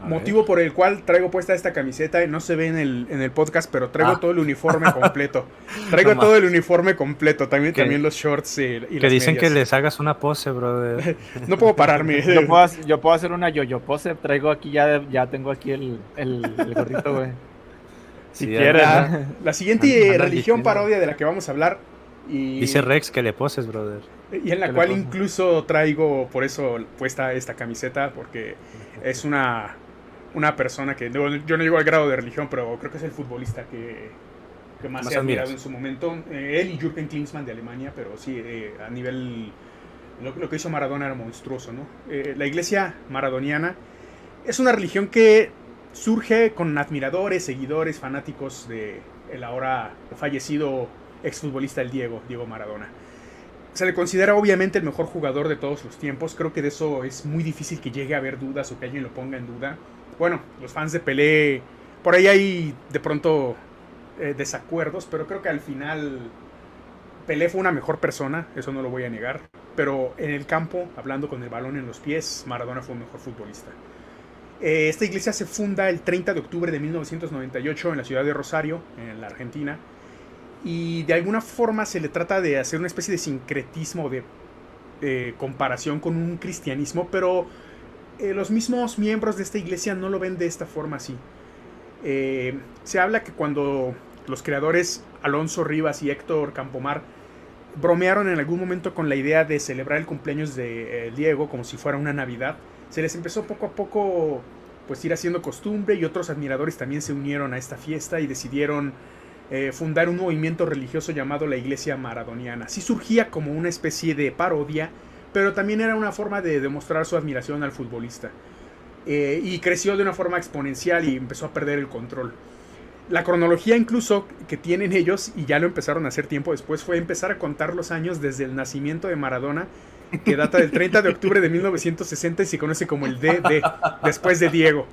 S1: motivo por el cual traigo puesta esta camiseta. No se ve en el, en el podcast, pero traigo ah. todo el uniforme completo. Traigo todo el uniforme completo. También, también los shorts y, y
S2: Que dicen que les hagas una pose, brother.
S1: no puedo pararme.
S3: yo, puedo, hacer una yo-yo pose. Traigo aquí ya, ya tengo aquí el, el, gorrito, güey.
S1: Si quieres. La, siguiente religión parodia de la que vamos a hablar. Y...
S2: Dice Rex que le poses, brother.
S1: Y en la cual incluso traigo, por eso puesta esta camiseta, porque es una, una persona que yo no llego al grado de religión, pero creo que es el futbolista que, que más, se ha admirado en su momento. Eh, él y Jürgen Klinsmann de Alemania, pero sí, eh, a nivel... Lo, que hizo Maradona era monstruoso, ¿no? Eh, la iglesia maradoniana es una religión que surge con admiradores, seguidores, fanáticos de el ahora fallecido exfutbolista el Diego, Diego Maradona. Se le considera obviamente el mejor jugador de todos los tiempos. Creo que de eso es muy difícil que llegue a haber dudas o que alguien lo ponga en duda. Bueno, los fans de Pelé, por ahí hay de pronto eh, desacuerdos, pero creo que al final Pelé fue una mejor persona, eso no lo voy a negar. Pero en el campo, hablando con el balón en los pies, Maradona fue un mejor futbolista. Eh, esta iglesia se funda el 30 de octubre de 1998 en la ciudad de Rosario, en la Argentina y de alguna forma se le trata de hacer una especie de sincretismo de eh, comparación con un cristianismo, pero eh, los mismos miembros de esta iglesia no lo ven de esta forma así. Eh, se habla que cuando los creadores Alonso Rivas y Héctor Campomar bromearon en algún momento con la idea de celebrar el cumpleaños de Diego como si fuera una Navidad, se les empezó poco a poco pues ir haciendo costumbre y otros admiradores también se unieron a esta fiesta y decidieron eh, fundar un movimiento religioso llamado la Iglesia Maradoniana. Sí surgía como una especie de parodia, pero también era una forma de demostrar su admiración al futbolista. Eh, y creció de una forma exponencial y empezó a perder el control. La cronología incluso que tienen ellos, y ya lo empezaron a hacer tiempo después, fue empezar a contar los años desde el nacimiento de Maradona, que data del 30 de octubre de 1960 y se conoce como el DD, después de Diego.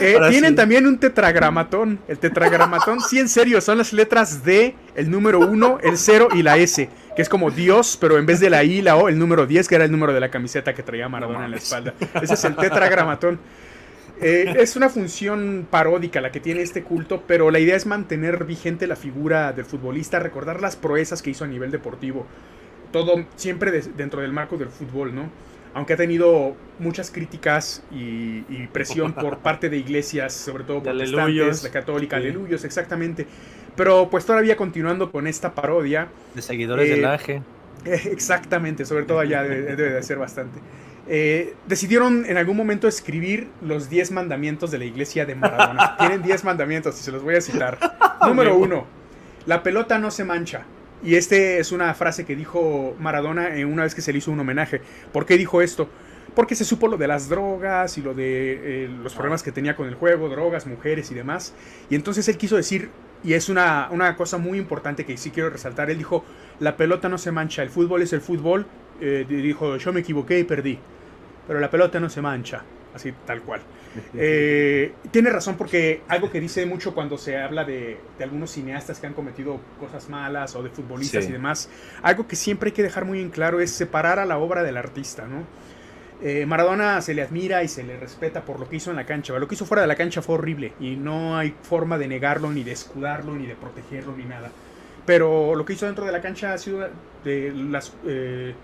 S1: Eh, tienen también un tetragramatón. El tetragramatón, sí, en serio, son las letras D, el número 1, el 0 y la S, que es como Dios, pero en vez de la I y la O, el número 10, que era el número de la camiseta que traía Maradona en la espalda. Ese es el tetragramatón. Eh, es una función paródica la que tiene este culto, pero la idea es mantener vigente la figura del futbolista, recordar las proezas que hizo a nivel deportivo. Todo siempre dentro del marco del fútbol, ¿no? Aunque ha tenido muchas críticas y, presión por parte de iglesias, sobre todo protestantes, la católica, aleluyos, exactamente. Pero pues todavía continuando con esta parodia.
S2: De seguidores del AGE.
S1: Exactamente, sobre todo allá debe, de ser bastante. Eh, decidieron en algún momento escribir los 10 mandamientos de la iglesia de Maradona. Tienen 10 mandamientos y se los voy a citar. Número 1. La pelota no se mancha. Y este es una frase que dijo Maradona una vez que se le hizo un homenaje. ¿Por qué dijo esto? Porque se supo lo de las drogas y lo de eh, los problemas que tenía con el juego, drogas, mujeres y demás. Y entonces él quiso decir, y es una, una cosa muy importante que sí quiero resaltar, él dijo, la pelota no se mancha, el fútbol es el fútbol. Eh, dijo, yo me equivoqué y perdí. Pero la pelota no se mancha, así tal cual. Eh, tiene razón porque algo que dice mucho cuando se habla de, algunos cineastas que han cometido cosas malas o de futbolistas y demás, algo que siempre hay que dejar muy en claro es separar a la obra del artista, ¿no? Eh, Maradona se le admira y se le respeta por lo que hizo en la cancha. Lo que hizo fuera de la cancha fue horrible y no hay forma de negarlo, ni de escudarlo, ni de protegerlo, ni nada. Pero lo que hizo dentro de la cancha ha sido de las eh,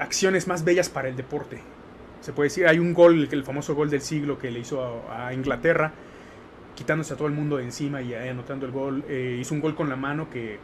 S1: acciones más bellas para el deporte se puede decir, hay un gol, el famoso gol del siglo que le hizo a, Inglaterra, quitándose a todo el mundo de encima y anotando el gol. Eh, hizo un gol con la mano que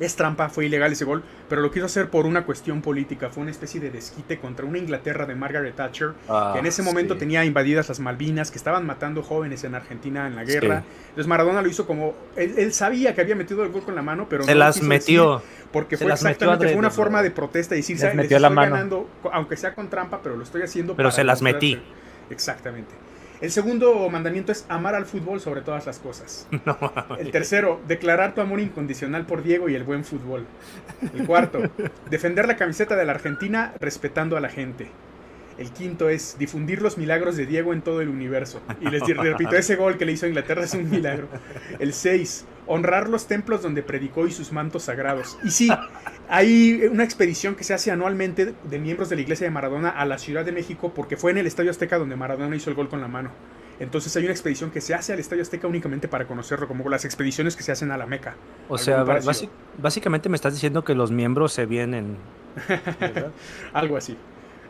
S1: es trampa, fue ilegal ese gol, pero lo quiso hacer por una cuestión política, fue una especie de desquite contra una Inglaterra de Margaret Thatcher, que en ese ah, momento tenía invadidas las Malvinas, que estaban matando jóvenes en Argentina en la guerra. Entonces Maradona lo hizo como, él, sabía que había metido el gol con la mano, pero
S2: se las metió.
S1: porque fue exactamente fue una forma de protesta y decir, les estoy ganando, aunque sea con trampa, pero lo estoy haciendo.
S2: Pero se las metí.
S1: Exactamente. El segundo mandamiento es amar al fútbol sobre todas las cosas. el tercero, declarar tu amor incondicional por Diego y el buen fútbol. El cuarto, defender la camiseta de la Argentina respetando a la gente. El quinto es difundir los milagros de Diego en todo el universo. Y les repito, ese gol que le hizo a Inglaterra es un milagro. El seis, honrar los templos donde predicó y sus mantos sagrados. Y sí, hay una expedición que se hace anualmente de miembros de la iglesia de Maradona a la Ciudad de México porque fue en el Estadio Azteca donde Maradona hizo el gol con la mano. Entonces hay una expedición que se hace al Estadio Azteca únicamente para conocerlo, como las expediciones que se hacen a la Meca.
S2: O sea, básicamente me estás diciendo que los miembros se vienen.
S1: Algo así.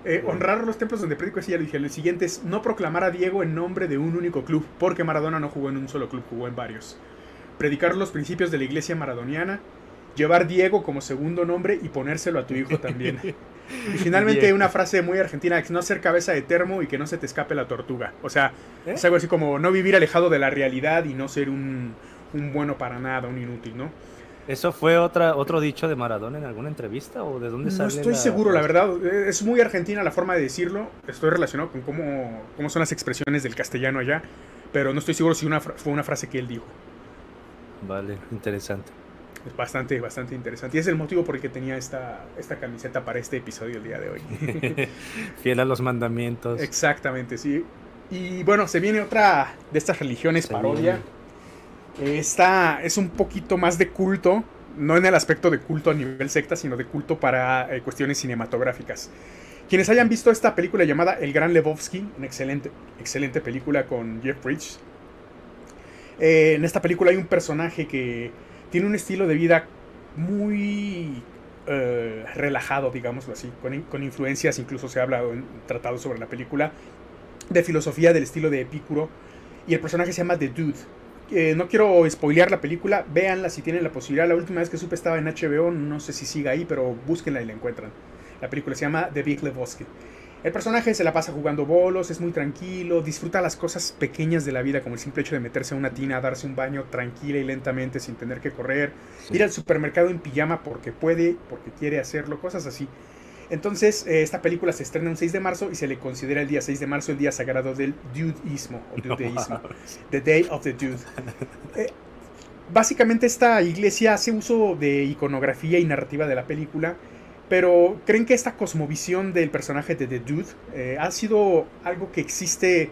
S1: Eh, honrar los templos donde predico, así ya lo dije. El siguiente es no proclamar a Diego en nombre de un único club, porque Maradona no jugó en un solo club, jugó en varios. Predicar los principios de la iglesia maradoniana. llevar Diego como segundo nombre y ponérselo a tu hijo también. Y finalmente una frase muy argentina, que no ser cabeza de termo y que no se te escape la tortuga. O sea,
S2: ¿Eh?
S1: es algo así como no vivir alejado de la realidad y no ser un, un bueno para nada, un inútil, ¿no?
S2: ¿Eso fue otra, otro dicho de Maradona en alguna entrevista o de dónde
S1: No
S2: sale?
S1: estoy
S2: la-
S1: seguro, la verdad. Es muy argentina la forma de decirlo. Estoy relacionado con cómo, cómo son las expresiones del castellano allá. Pero no estoy seguro si una fue una frase que él dijo.
S2: Vale, interesante.
S1: Es bastante, bastante interesante. Y es el motivo por el que tenía esta, esta camiseta para este episodio el día de hoy.
S2: Fiel a los mandamientos.
S1: Exactamente, sí. Y bueno, se viene otra de estas religiones
S2: Se
S1: parodia. Esta es un poquito más de culto, no en el aspecto de culto a nivel secta, sino de culto para eh, cuestiones cinematográficas. Quienes hayan visto esta película llamada El Gran Lebowski, una excelente, excelente película con Jeff Bridges. eh, en esta película hay un personaje que tiene un estilo de vida muy eh, relajado, digámoslo así, con, in- con influencias, incluso se habla en tratados sobre la película, de filosofía del estilo de Epicuro. Y el personaje se llama The Dude. Eh, no quiero spoilear la película, véanla si tienen la posibilidad. La última vez que supe estaba en HBO, no sé si siga ahí, pero búsquenla y la encuentran. La película se llama The Big Lebowski. El personaje se la pasa jugando bolos, es muy tranquilo, disfruta las cosas pequeñas de la vida, como el simple hecho de meterse a una tina, darse un baño tranquila y lentamente sin tener que correr,
S2: Sí.
S1: ir al supermercado en pijama porque puede, porque quiere hacerlo, cosas así. Entonces, eh, esta película se estrena un 6 de marzo y se le considera el día 6 de marzo el día sagrado del dudeísmo o dudeísmo. The Day of the Dude. Eh, básicamente esta iglesia hace uso de iconografía y narrativa de la película, pero creen que esta cosmovisión del personaje de The Dude eh, ha sido algo que existe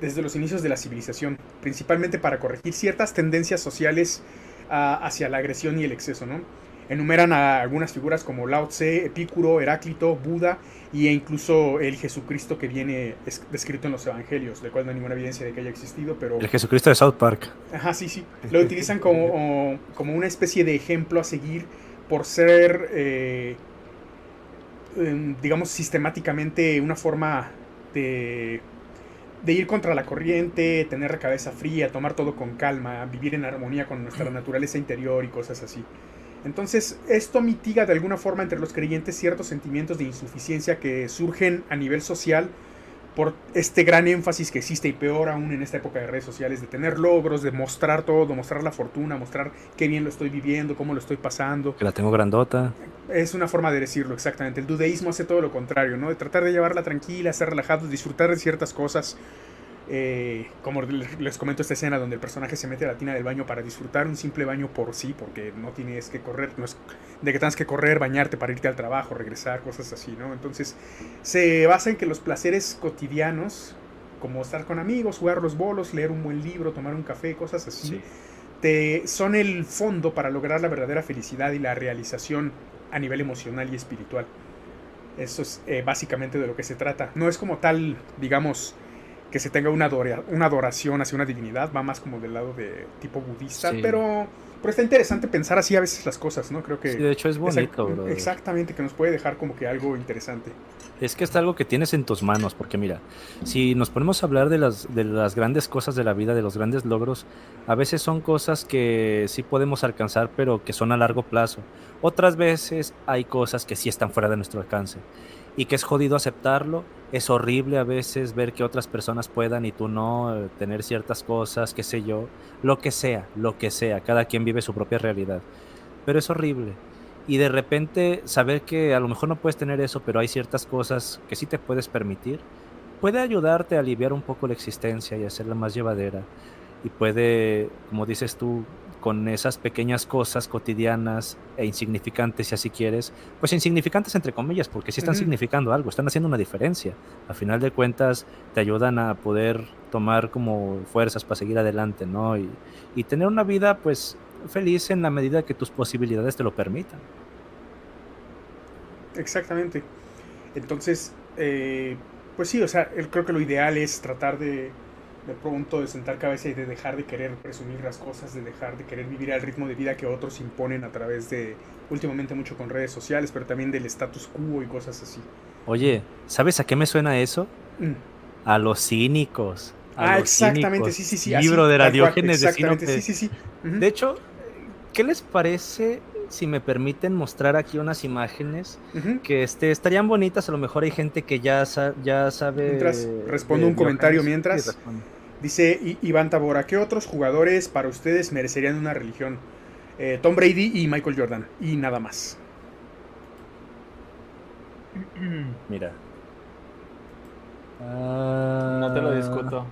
S1: desde los inicios de la civilización, principalmente para corregir ciertas tendencias sociales ah, hacia la agresión y el exceso, ¿no? Enumeran a algunas figuras como Lao Tse, Epicuro, Heráclito, Buda e incluso el Jesucristo que viene es- descrito en los evangelios, del cual no hay ninguna evidencia de que haya existido, pero...
S2: El Jesucristo de South Park.
S1: Ajá, sí, sí. Lo utilizan como, como una especie de ejemplo a seguir por ser, eh, em, digamos, sistemáticamente una forma de, de ir contra la corriente, tener la cabeza fría, tomar todo con calma, vivir en armonía con nuestra naturaleza interior y cosas así. Entonces, esto mitiga de alguna forma entre los creyentes ciertos sentimientos de insuficiencia que surgen a nivel social por este gran énfasis que existe y peor aún en esta época de redes sociales, de tener logros, de mostrar todo, mostrar la fortuna, mostrar qué bien lo estoy viviendo, cómo lo estoy pasando.
S2: Que la tengo grandota.
S1: Es una forma de decirlo, exactamente. El dudeísmo hace todo lo contrario, ¿no? De tratar de llevarla tranquila, ser relajados, disfrutar de ciertas cosas. Eh, como les comento esta escena donde el personaje se mete a la tina del baño para disfrutar un simple baño por sí, porque no tienes que correr, no es de que tengas que correr, bañarte para irte al trabajo, regresar, cosas así, ¿no? Entonces se basa en que los placeres cotidianos, como estar con amigos, jugar los bolos, leer un buen libro, tomar un café, cosas así,
S2: Sí.
S1: te, son el fondo para lograr la verdadera felicidad y la realización a nivel emocional y espiritual. Eso es eh, básicamente de lo que se trata. No es como tal, digamos, que se tenga una, una adoración hacia una divinidad, va más como del lado de tipo budista,
S2: Sí.
S1: pero, pero está interesante pensar así a veces las cosas, ¿no? Creo que...
S2: Sí, de hecho es bonito.
S1: Exactamente, que nos puede dejar como que algo interesante.
S2: Es que es algo que tienes en tus manos, porque mira, si nos ponemos a hablar de las, de las grandes cosas de la vida, de los grandes logros, a veces son cosas que sí podemos alcanzar, pero que son a largo plazo. Otras veces hay cosas que sí están fuera de nuestro alcance y que es jodido aceptarlo. Es horrible a veces ver que otras personas puedan y tú no, eh, tener ciertas cosas, qué sé yo, lo que sea, lo que sea. Cada quien vive su propia realidad. Pero es horrible. Y de repente saber que a lo mejor no puedes tener eso, pero hay ciertas cosas que sí te puedes permitir, puede ayudarte a aliviar un poco la existencia y hacerla más llevadera. Y puede, como dices tú, con esas pequeñas cosas cotidianas e insignificantes, si así quieres, pues insignificantes entre comillas, porque sí están significando algo, están haciendo una diferencia. A final de cuentas, te ayudan a poder tomar como fuerzas para seguir adelante, ¿no? Y, y tener una vida, pues, feliz en la medida que tus posibilidades te lo permitan.
S1: Exactamente. Entonces, eh, pues sí, o sea, creo que lo ideal es tratar de, de pronto de sentar cabeza y de dejar de querer presumir las cosas, de dejar de querer vivir al ritmo de vida que otros imponen a través de, últimamente mucho con redes sociales, pero también del status quo y cosas así.
S2: Oye, ¿sabes a qué me suena eso?
S1: Mm.
S2: A los cínicos. a
S1: Ah,
S2: los
S1: exactamente,
S2: cínicos.
S1: sí, sí, sí.
S2: Sí,
S1: así,
S2: bro, de
S1: tal cual,
S2: Diógenes de Sinope.
S1: sí, sí, sí.
S2: De hecho, ¿qué les parece si me permiten mostrar aquí unas imágenes que este, estarían bonitas. A lo mejor hay gente que ya, sa- ya sabe.
S1: Mientras, respondo un comentario mientras.
S2: Sí.
S1: Dice I- Iván Tabora, ¿qué otros jugadores para ustedes merecerían una religión? Eh, Tom Brady y Michael Jordan. Y nada más.
S2: Mira.
S3: No te lo
S2: Ah,
S3: discuto.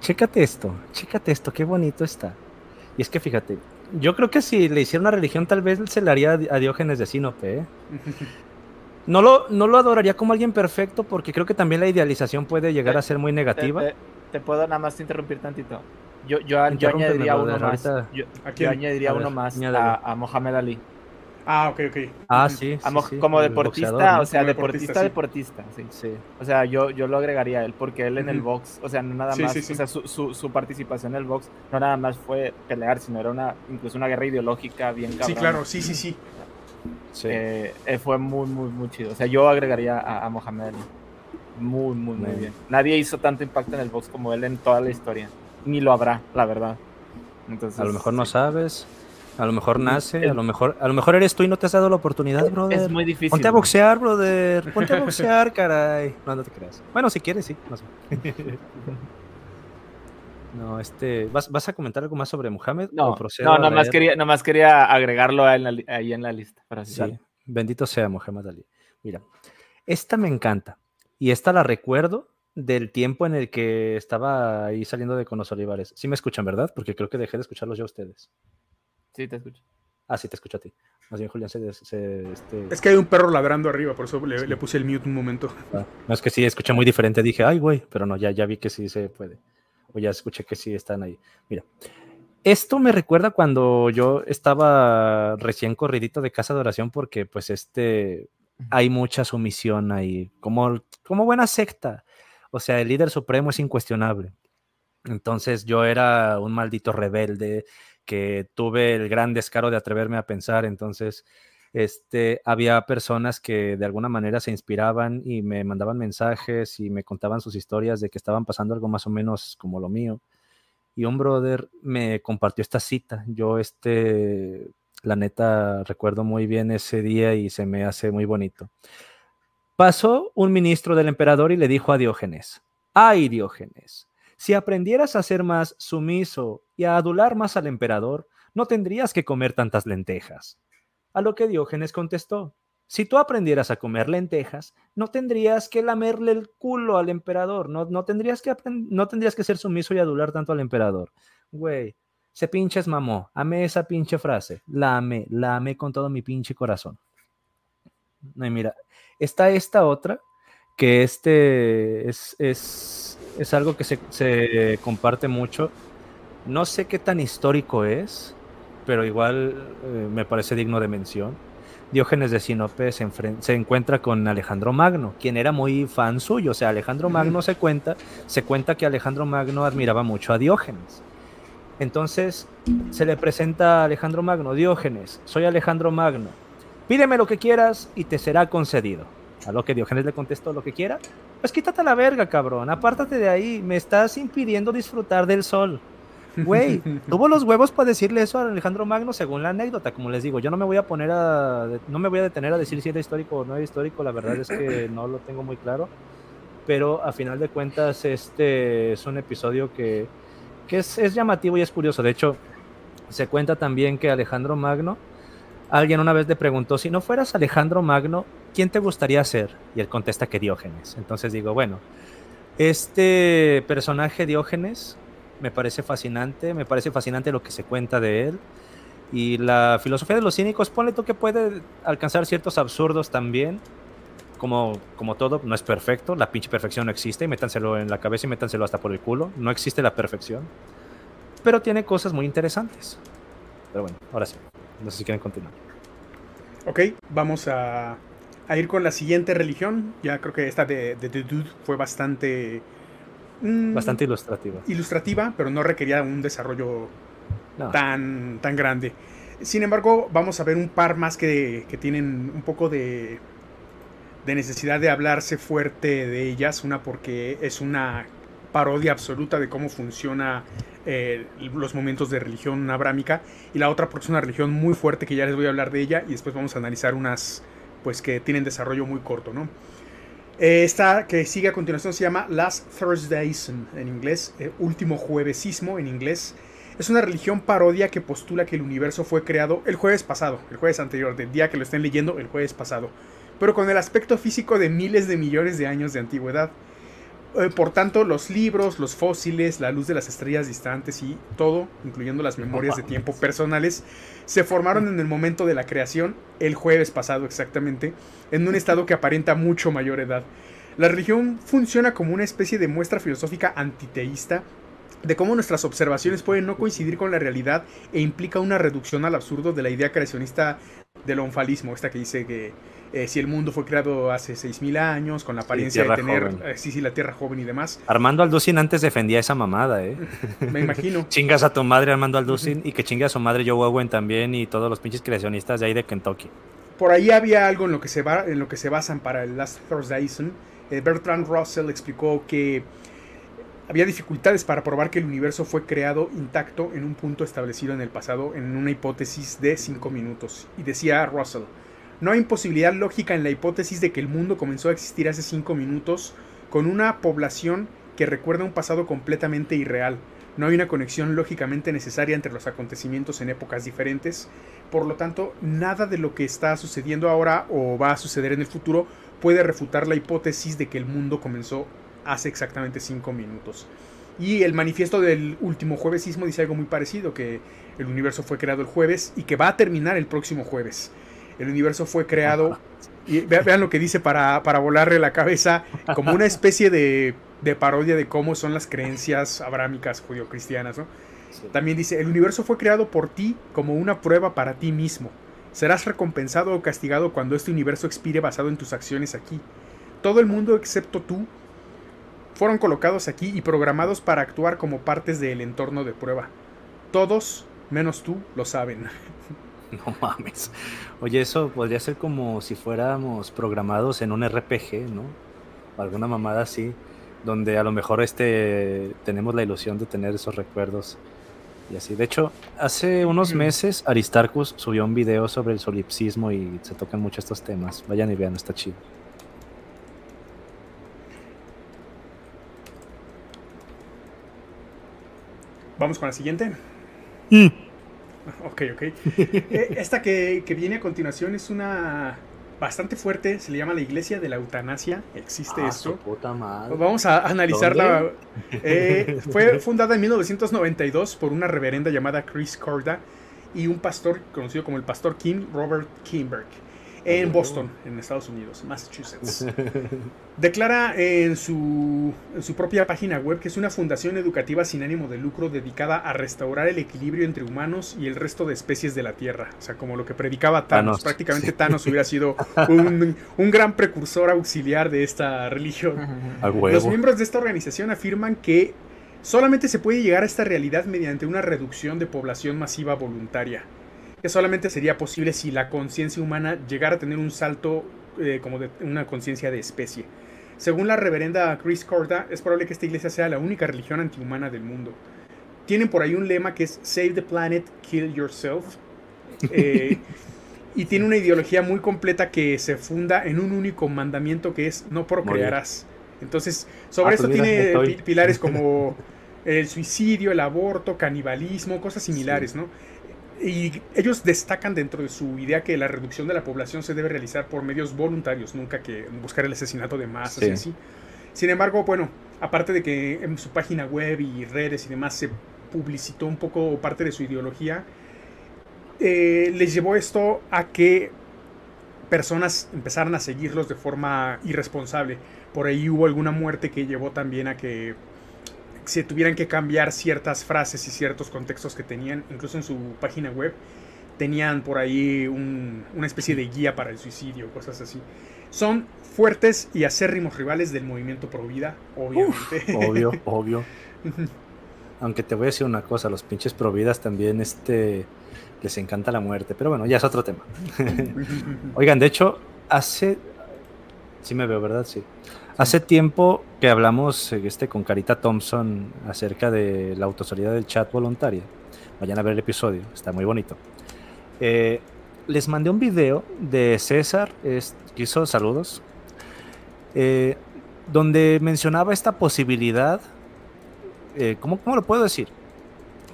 S2: Chécate esto, chécate esto, qué bonito está. Y es que fíjate, yo creo que si le hiciera una religión, tal vez se le haría a Diógenes de Sinope. ¿eh? No lo, no lo adoraría como alguien perfecto, porque creo que también la idealización puede llegar a ser muy negativa.
S3: te- te puedo nada más interrumpir tantito. Yo, yo, añadiría uno más.
S2: ahorita-
S3: Yo, añadiría
S2: A
S3: uno más a, a Mohamed Ali.
S1: Ah, ok, ok.
S2: Ah, sí.
S3: A
S2: sí,
S3: Mo-
S2: sí,
S3: como deportista,
S2: boxeador, ¿no?
S3: o sea,
S1: Como deportista,
S3: deportista, deportista, sí.
S2: Sí.
S3: O sea, yo, yo lo agregaría a él, porque él en el box, o sea, no nada
S1: Sí,
S3: más,
S1: sí, sí.
S3: o sea, su, su, su participación en el box no nada más fue pelear, sino era una, incluso una guerra ideológica bien cabrón.
S1: Sí, claro, sí, sí, sí.
S2: Sí.
S3: Eh, eh, fue muy, muy, muy chido. O sea, yo agregaría a, a Mohamed Ali. Muy, muy, muy
S2: Muy
S3: bien. Nadie hizo tanto impacto en el box como él en toda la historia. Ni lo habrá, la verdad. Entonces,
S2: a lo mejor no sabes, a lo mejor nace,
S3: Es-
S2: a lo mejor, a lo mejor eres tú y no te has dado la oportunidad, brother.
S3: Es muy difícil.
S2: Ponte a boxear, brother. Ponte a boxear, caray. No, no te creas. Bueno, si quieres, sí. No sé. No, este. ¿vas, vas a comentar algo más sobre Mohamed?
S3: No,
S2: ¿O procedo
S3: no, nomás quería, nomás quería agregarlo ahí en la, ahí en la lista. Sí,
S2: bendito sea Mohamed Ali. Mira, esta me encanta. Y esta la recuerdo del tiempo en el que estaba ahí saliendo de con los Olivares. Sí me escuchan, ¿verdad? Porque creo que dejé de escucharlos ya a ustedes.
S3: Sí, te escucho.
S2: Ah, sí, te escucho a ti. Más bien, Julián, se, se- este,
S1: Es que hay un perro ladrando arriba, por eso le, le puse el mute un momento.
S2: Ah, No, es que sí, escuché muy diferente. Dije, ay, güey, pero no, ya, ya vi que sí se puede. O ya escuché que sí están ahí. Mira, esto me recuerda cuando yo estaba recién corridito de casa de oración porque pues este, hay mucha sumisión ahí, como, como buena secta. O sea, el líder supremo es incuestionable. Entonces yo era un maldito rebelde que tuve el gran descaro de atreverme a pensar. Entonces, este, había personas que de alguna manera se inspiraban y me mandaban mensajes y me contaban sus historias de que estaban pasando algo más o menos como lo mío. Y un brother me compartió esta cita. Yo, este, la neta, recuerdo muy bien ese día y se me hace muy bonito. Pasó un ministro del emperador y le dijo a Diógenes, ay Diógenes, si aprendieras a ser más sumiso y a adular más al emperador, no tendrías que comer tantas lentejas. A lo que Diógenes contestó, si tú aprendieras a comer lentejas, no tendrías que lamerle el culo al emperador, no, no, tendrías, que no tendrías que ser sumiso y adular tanto al emperador. Güey, se pinches mamó, amé esa pinche frase, la amé, la amé con todo mi pinche corazón. No, y mira, está esta otra, que este es, es, es algo que se, se comparte mucho. No sé qué tan histórico es, pero igual eh, me parece digno de mención. Diógenes de Sinope se, se encuentra con Alejandro Magno, quien era muy fan suyo. O sea, Alejandro. Magno se cuenta, se cuenta que Alejandro Magno admiraba mucho a Diógenes. Entonces se le presenta a Alejandro Magno, Diógenes, soy Alejandro Magno, pídeme lo que quieras y te será concedido. A lo que Diógenes le contestó, lo que quiera, pues quítate la verga, cabrón, apártate de ahí, me estás impidiendo disfrutar del sol. Güey, tuvo los huevos para decirle eso a Alejandro Magno según la anécdota, como les digo, yo no me voy a poner a, no me voy a detener a decir si era histórico o no era histórico, la verdad es que no lo tengo muy claro, pero a final de cuentas este es un episodio que, que es, es llamativo y es curioso, de hecho se cuenta también que Alejandro Magno, alguien una vez le preguntó, si no fueras Alejandro Magno, ¿quién te gustaría ser? Y él contesta que Diógenes, entonces digo, bueno, este personaje Diógenes me parece fascinante, me parece fascinante lo que se cuenta de él. Y la filosofía de los cínicos, ponle tú que puede alcanzar ciertos absurdos también. Como, como todo, no es perfecto, la pinche perfección no existe, y métanselo en la cabeza y métanselo hasta por el culo. No existe la perfección. Pero tiene cosas muy interesantes. Pero bueno, ahora sí. No sé si quieren continuar.
S1: Ok, vamos a, a ir con la siguiente religión. Ya creo que esta de, de The Dude fue bastante... mm,
S2: Bastante ilustrativa.
S1: ilustrativa, pero no requería un desarrollo
S2: No,
S1: tan, tan grande. Sin embargo, vamos a ver un par más que, que tienen un poco de, de necesidad de hablarse fuerte de ellas. Una porque es una parodia absoluta de cómo funciona eh, los momentos de religión abrámica. Y la otra porque es una religión muy fuerte que ya les voy a hablar de ella y después vamos a analizar unas pues que tienen desarrollo muy corto, ¿no? Eh, esta que sigue a continuación se llama Last Thursdays en inglés, eh, último juevesismo en inglés. Es una religión parodia que postula que el universo fue creado el jueves pasado, el jueves anterior, del día que lo estén leyendo, el jueves pasado, pero con el aspecto físico de miles de millones de años de antigüedad. Eh, por tanto, los libros, los fósiles, la luz de las estrellas distantes y todo, incluyendo las memorias de tiempo personales, se formaron en el momento de la creación, el jueves pasado exactamente, en un estado que aparenta mucho mayor edad. La religión funciona como una especie de muestra filosófica antiteísta de cómo nuestras observaciones pueden no coincidir con la realidad e implica una reducción al absurdo de la idea creacionista del onfalismo, esta que dice que eh, si el mundo fue creado hace 6.000 años, con la apariencia de tener, eh, sí, sí, la Tierra joven y demás.
S2: Armando Alducin antes defendía esa mamada, ¿eh?
S1: Me imagino.
S2: Chingas a tu madre Armando Alducin y que chingue a su madre Joe Owen también y todos los pinches creacionistas de ahí de Kentucky.
S1: Por ahí había algo en lo que se, va, en lo que se basan para el Last Thursday. Eh, Bertrand Russell explicó que había dificultades para probar que el universo fue creado intacto en un punto establecido en el pasado en una hipótesis de 5 minutos. Y decía Russell, no hay imposibilidad lógica en la hipótesis de que el mundo comenzó a existir hace 5 minutos con una población que recuerda un pasado completamente irreal. No hay una conexión lógicamente necesaria entre los acontecimientos en épocas diferentes. Por lo tanto, nada de lo que está sucediendo ahora o va a suceder en el futuro puede refutar la hipótesis de que el mundo comenzó hace exactamente 5 minutos. Y el manifiesto del último juevesismo dice algo muy parecido, que el universo fue creado el jueves y que va a terminar el próximo jueves. El universo fue creado, y vean, lo que dice para, para, volarle la cabeza, como una especie de, de parodia de cómo son las creencias abrámicas judio-cristianas. ¿no? También dice, el universo fue creado por ti como una prueba para ti mismo. Serás recompensado o castigado cuando este universo expire basado en tus acciones aquí. Todo el mundo excepto tú fueron colocados aquí y programados para actuar como partes del entorno de prueba. Todos, menos tú, lo saben.
S2: No mames. Oye, eso podría ser como si fuéramos programados en un RPG, ¿no? O alguna mamada así, donde a lo mejor este tenemos la ilusión de tener esos recuerdos y así. De hecho, hace unos meses Aristarchus subió un video sobre el solipsismo y se tocan mucho estos temas. Vayan y vean, está chido.
S1: Vamos con la siguiente. Mm. Ok, ok. Eh, esta que, viene a continuación es una bastante fuerte, se le llama la Iglesia de la Eutanasia. Existe ah, esto. Vamos a analizarla. Eh, fue fundada en 1992 por una reverenda llamada Chris Corda y un pastor conocido como el pastor Kim Robert Kimberg en Boston, en Estados Unidos, Massachusetts. Declara en su, en su propia página web que es una fundación educativa sin ánimo de lucro dedicada a restaurar el equilibrio entre humanos y el resto de especies de la Tierra. O sea, como lo que predicaba Thanos. Prácticamente Thanos hubiera sido un, un, gran precursor auxiliar de esta religión. Los miembros de esta organización afirman que solamente se puede llegar a esta realidad mediante una reducción de población masiva voluntaria que solamente sería posible si la conciencia humana llegara a tener un salto eh, como de una conciencia de especie. Según la reverenda Chris Corda, es probable que esta iglesia sea la única religión antihumana del mundo. Tienen por ahí un lema que es Save the planet, kill yourself. Eh, y tiene una ideología muy completa que se funda en un único mandamiento que es no procrearás. Entonces, sobre ah, eso pues tiene pilares como el suicidio, el aborto, canibalismo, cosas similares, ¿no? Y ellos destacan dentro de su idea que la reducción de la población se debe realizar por medios voluntarios, nunca que buscar el asesinato de masas y así. Sin embargo, bueno, aparte de que en su página web y redes y demás se publicitó un poco parte de su ideología, eh, les llevó esto a que personas empezaran a seguirlos de forma irresponsable. Por ahí hubo alguna muerte que llevó también a que se tuvieran que cambiar ciertas frases y ciertos contextos que tenían, incluso en su página web, tenían por ahí una especie de guía para el suicidio, cosas así. Son fuertes y acérrimos rivales del movimiento pro vida, obviamente.
S2: obvio, obvio. Aunque te voy a decir una cosa, los pinches pro vidas también este, les encanta la muerte, pero bueno, ya es otro tema. Oigan, de hecho, hace... Sí me veo, ¿verdad? Sí. Hace tiempo que hablamos este, con Carita Thompson acerca de la autosalida del chat voluntaria. Vayan a ver el episodio, está muy bonito. Eh, les mandé un video de César, es, hizo saludos, eh, donde mencionaba esta posibilidad, eh, ¿cómo, ¿cómo lo puedo decir?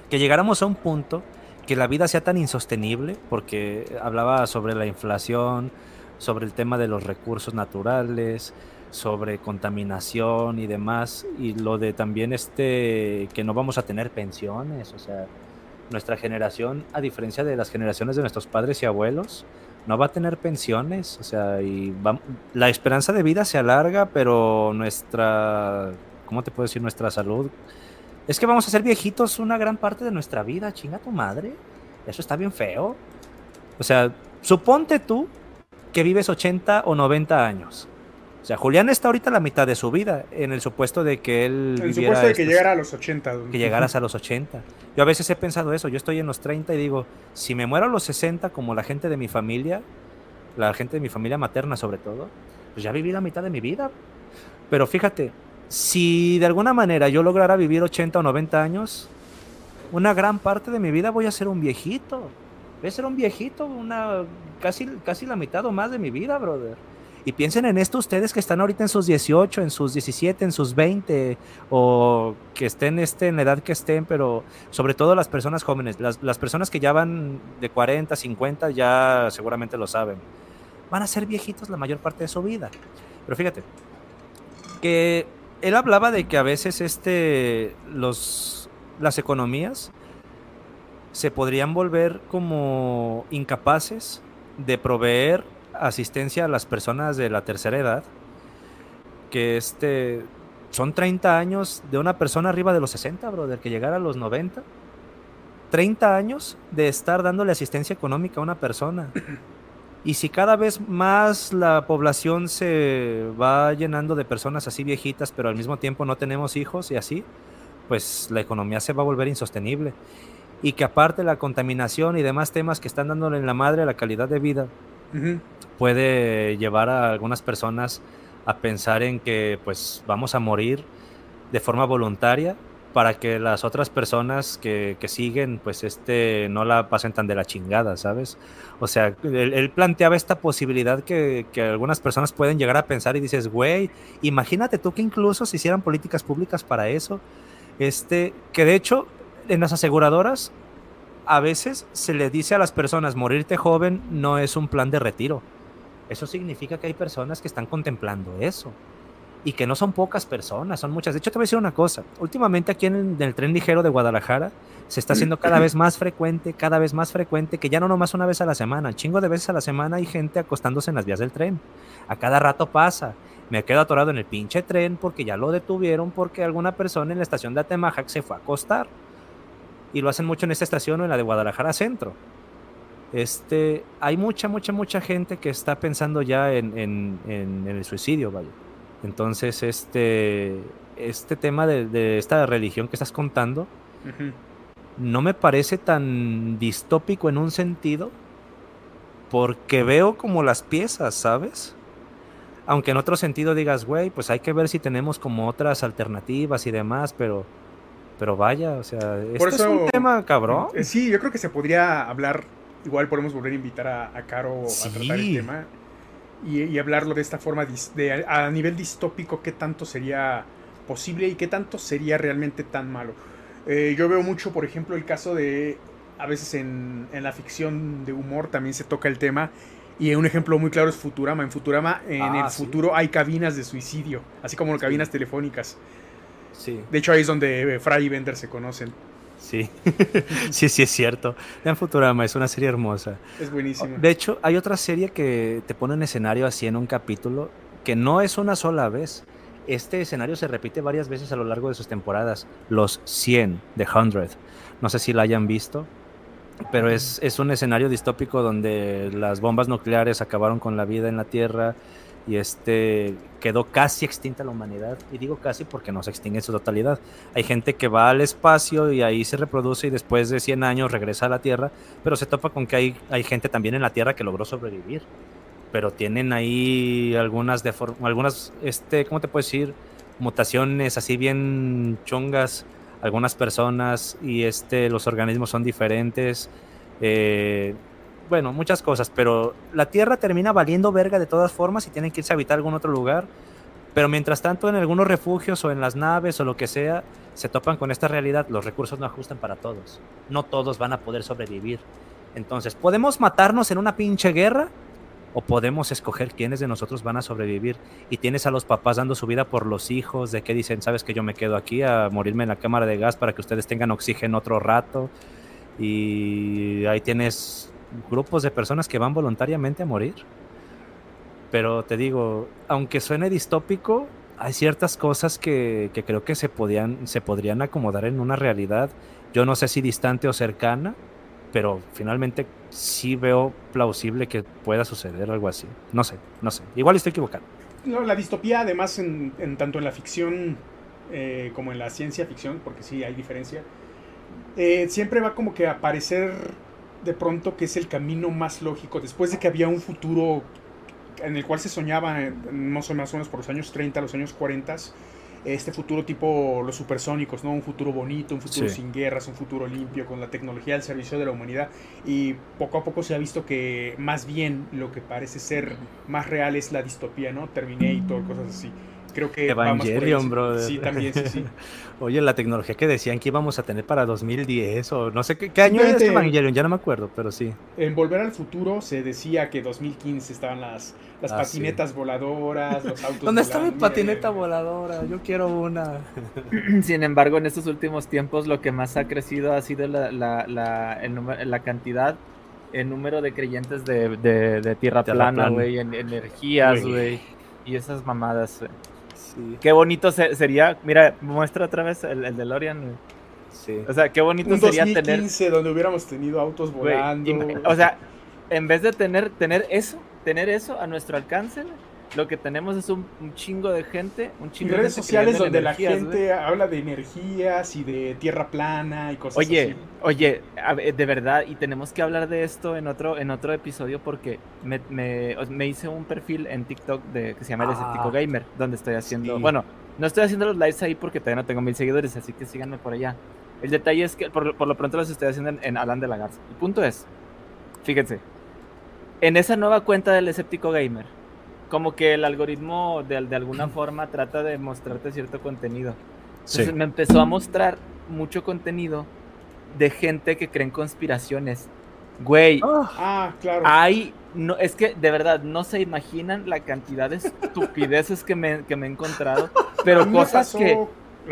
S2: Que llegáramos a un punto que la vida sea tan insostenible, porque hablaba sobre la inflación, sobre el tema de los recursos naturales, sobre contaminación y demás, y lo de también este que no vamos a tener pensiones, o sea, nuestra generación, a diferencia de las generaciones de nuestros padres y abuelos, no va a tener pensiones, o sea, y la esperanza de vida se alarga, pero nuestra, ¿cómo te puedo decir? Nuestra salud es que vamos a ser viejitos una gran parte de nuestra vida, chinga tu madre. Eso está bien feo. O sea, suponte tú que vives 80 o 90 años. O sea, Julián está ahorita a la mitad de su vida, en el supuesto de que él.
S1: En el supuesto de que llegara a los 80.
S2: Que llegaras a los 80. Yo a veces he pensado eso. Yo estoy en los 30 y digo, si me muero a los 60, como la gente de mi familia, la gente de mi familia materna sobre todo, pues ya viví la mitad de mi vida. Pero fíjate, si de alguna manera yo lograra vivir 80 o 90 años, una gran parte de mi vida voy a ser un viejito. Voy a ser un viejito, una casi, casi la mitad o más de mi vida, brother. Y piensen en esto ustedes que están ahorita en sus 18, en sus 17, en sus 20, o que estén este, en la edad que estén, pero sobre todo las personas jóvenes, las, las personas que ya van de 40, 50, ya seguramente lo saben. Van a ser viejitos la mayor parte de su vida. Pero fíjate, que él hablaba de que a veces este, los, las economías se podrían volver como incapaces de proveer asistencia a las personas de la tercera edad, que este, son 30 años de una persona arriba de los 60, brother, que llegara a los 90. 30 años de estar dándole asistencia económica a una persona. Y si cada vez más la población se va llenando de personas así viejitas, pero al mismo tiempo no tenemos hijos y así, pues la economía se va a volver insostenible. Y que aparte la contaminación y demás temas que están dándole en la madre a la calidad de vida, puede llevar a algunas personas a pensar en que pues vamos a morir de forma voluntaria para que las otras personas que, que, siguen, pues este, no la pasen tan de la chingada, ¿sabes? O sea, él, planteaba esta posibilidad que, que, algunas personas pueden llegar a pensar y dices, güey, imagínate tú que incluso se hicieran políticas públicas para eso, este, que de hecho en las aseguradoras a veces se le dice a las personas, morirte joven no es un plan de retiro. Eso significa que hay personas que están contemplando eso y que no son pocas personas, son muchas. De hecho, te voy a decir una cosa. Últimamente aquí en el, tren ligero de Guadalajara se está haciendo cada vez más frecuente, cada vez más frecuente, que ya no nomás una vez a la semana, chingo de veces a la semana hay gente acostándose en las vías del tren. A cada rato pasa. Me quedo atorado en el pinche tren porque ya lo detuvieron porque alguna persona en la estación de Atemajac se fue a acostar. Y lo hacen mucho en esta estación o en la de Guadalajara Centro. Este, hay mucha, mucha, mucha gente que está pensando ya en, en el suicidio, vaya. Entonces, este, este tema de, esta religión que estás contando no me parece tan distópico en un sentido, porque veo como las piezas, ¿sabes? Aunque en otro sentido digas, güey, pues hay que ver si tenemos como otras alternativas y demás, pero, pero vaya, o sea, este es un tema cabrón.
S1: Eh, sí, yo creo que se podría hablar, igual podemos volver a invitar a, Caro a tratar el tema y, hablarlo de esta forma de, a nivel distópico, qué tanto sería posible y qué tanto sería realmente tan malo. Eh, yo veo mucho, por ejemplo, el caso de, a veces en, en, la ficción de humor también se toca el tema. Y un ejemplo muy claro es Futurama. En Futurama, en ah, el futuro hay cabinas de suicidio, así como cabinas telefónicas.
S2: Sí.
S1: De hecho, ahí es donde Fry y Bender se conocen.
S2: Sí, sí, sí es cierto. Vean Futurama, es una serie hermosa.
S1: Es buenísima.
S2: De hecho, hay otra serie que te pone en escenario así en un capítulo, que no es una sola vez. Este escenario se repite varias veces a lo largo de sus temporadas. Los 100, de 100. No sé si la hayan visto, pero es, es un escenario distópico donde las bombas nucleares acabaron con la vida en la Tierra y este quedó casi extinta la humanidad y digo casi porque no se extingue en su totalidad. Hay gente que va al espacio y ahí se reproduce y después de 100 años regresa a la Tierra, pero se topa con que hay, hay gente también en la Tierra que logró sobrevivir. pero tienen ahí algunas, algunas este, ¿cómo te puedo decir? Mutaciones así bien chongas, algunas personas y este, los organismos son diferentes. Eh, bueno, muchas cosas, pero la Tierra termina valiendo verga de todas formas y tienen que irse a habitar algún otro lugar. Pero mientras tanto, en algunos refugios o en las naves o lo que sea, se topan con esta realidad. Los recursos no ajustan para todos. No todos van a poder sobrevivir. Entonces, ¿podemos matarnos en una pinche guerra? ¿O podemos escoger quiénes de nosotros van a sobrevivir? Y tienes a los papás dando su vida por los hijos, de que dicen, sabes que yo me quedo aquí a morirme en la cámara de gas para que ustedes tengan oxígeno otro rato. Y ahí tienes grupos de personas que van voluntariamente a morir. Pero te digo, aunque suene distópico, hay ciertas cosas que, creo que se, podían, se podrían acomodar en una realidad, yo no sé si distante o cercana, pero finalmente sí veo plausible que pueda suceder algo así. No sé, no sé. Igual estoy equivocado.
S1: No, la distopía, además, en, tanto en la ficción eh, como en la ciencia ficción, porque sí hay diferencia, eh, siempre va como que a aparecer de pronto que es el camino más lógico, después de que había un futuro en el cual se soñaba, más o menos por los años 30, los años 40, este futuro tipo los supersónicos, ¿no? Un futuro bonito, un futuro sin guerras, un futuro limpio, con la tecnología al servicio de la humanidad. Y poco a poco se ha visto que más bien lo que parece ser más real es la distopía, ¿no? Terminator, cosas así creo que
S2: Evangelion,
S1: brother. Sí, también, sí, sí.
S2: Oye, la tecnología que decían que íbamos a tener para 2010 o no sé qué, año es Evangelion, ya no me acuerdo, pero sí.
S1: En Volver al Futuro se decía que 2015 estaban las, las ah, patinetas voladoras, los autos
S2: ¿Dónde está mi patineta voladora? Yo quiero una.
S3: Sin embargo, en estos últimos tiempos lo que más ha crecido ha sido la, la, la, el la cantidad el número de creyentes de, de, tierra, plana, güey, en energías, güey, y esas mamadas, güey. Qué bonito sería. Mira, muestra otra vez el, el DeLorean. Sí. O sea, qué bonito
S1: Un
S3: sería
S1: 2015 tener. donde hubiéramos tenido autos volando.
S3: o sea, en vez de tener, tener eso, tener eso a nuestro alcance, lo que tenemos es un, chingo de gente, un chingo
S1: redes sociales donde la gente habla de energías y de tierra plana y cosas
S3: oye,
S1: así.
S3: Oye, de verdad, y tenemos que hablar de esto en otro, en otro episodio porque me, me, hice un perfil en TikTok de, que se llama El Escéptico ah, Gamer, donde estoy haciendo, bueno, no estoy haciendo los lives ahí porque todavía no tengo mil seguidores, así que síganme por allá. El detalle es que por, lo pronto los estoy haciendo en, en Alan de la Garza. El punto es, fíjense, en esa nueva cuenta del Escéptico Gamer, como que el algoritmo de, de alguna forma trata de mostrarte cierto contenido. Entonces me empezó a mostrar mucho contenido de gente que cree en conspiraciones. Güey,
S1: ah, ah claro.
S3: Hay, no, es que de verdad no se imaginan la cantidad de estupideces que me, que me he encontrado, pero cosas que,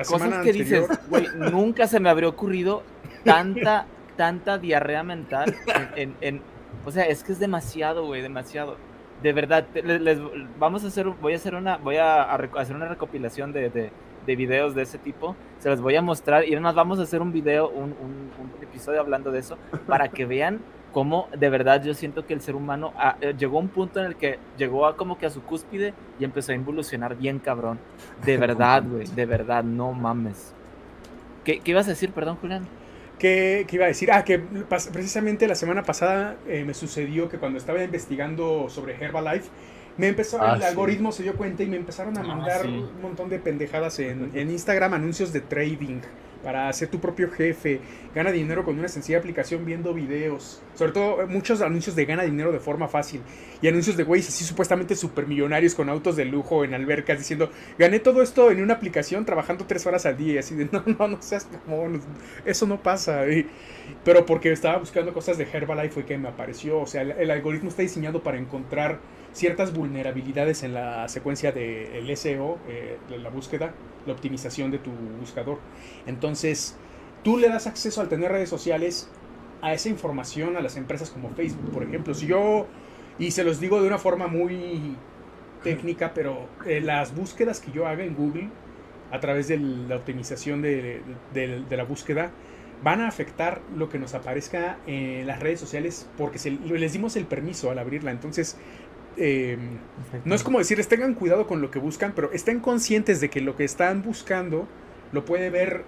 S3: cosas que dices, güey, nunca se me habría ocurrido tanta, tanta diarrea mental en, en, o sea, es que es demasiado, güey, demasiado de verdad, les, vamos a hacer, voy a hacer una, voy a, hacer una recopilación de, de, videos de ese tipo. Se los voy a mostrar y además vamos a hacer un video, un, un, episodio hablando de eso para que vean cómo de verdad yo siento que el ser humano ah, eh, llegó a un punto en el que llegó a como que a su cúspide y empezó a involucionar bien cabrón. De verdad, güey, de verdad, no mames. ¿Qué, ¿Qué ibas a decir, perdón, Julián?
S1: ¿Qué, iba a decir? Ah, que precisamente la semana pasada eh, me sucedió que cuando estaba investigando sobre Herbalife, me empezó, el ah, algoritmo se dio cuenta y me empezaron a ah, mandar un montón de pendejadas en, en Instagram, anuncios de trading para ser tu propio jefe, gana dinero con una sencilla aplicación viendo videos, sobre todo eh, muchos anuncios de gana dinero de forma fácil y anuncios de güeyes así supuestamente supermillonarios con autos de lujo en albercas diciendo, gané todo esto en una aplicación trabajando tres horas al día, y así de, no, no, no seas como, eso no pasa, pero porque estaba buscando cosas de Herbalife fue que me apareció, o sea, el algoritmo está diseñado para encontrar ciertas vulnerabilidades en la secuencia del de SEO, eh, la búsqueda, la optimización de tu buscador. Entonces, tú le das acceso al tener redes sociales a esa información a las empresas como Facebook, por ejemplo. Si yo, y se los digo de una forma muy técnica, pero eh, las búsquedas que yo haga en Google a través de la optimización de, la búsqueda van a afectar lo que nos aparezca en las redes sociales porque les dimos el permiso al abrirla. Entonces, Em, no es como decirles tengan cuidado con lo que buscan, pero estén conscientes de que lo que están buscando lo puede ver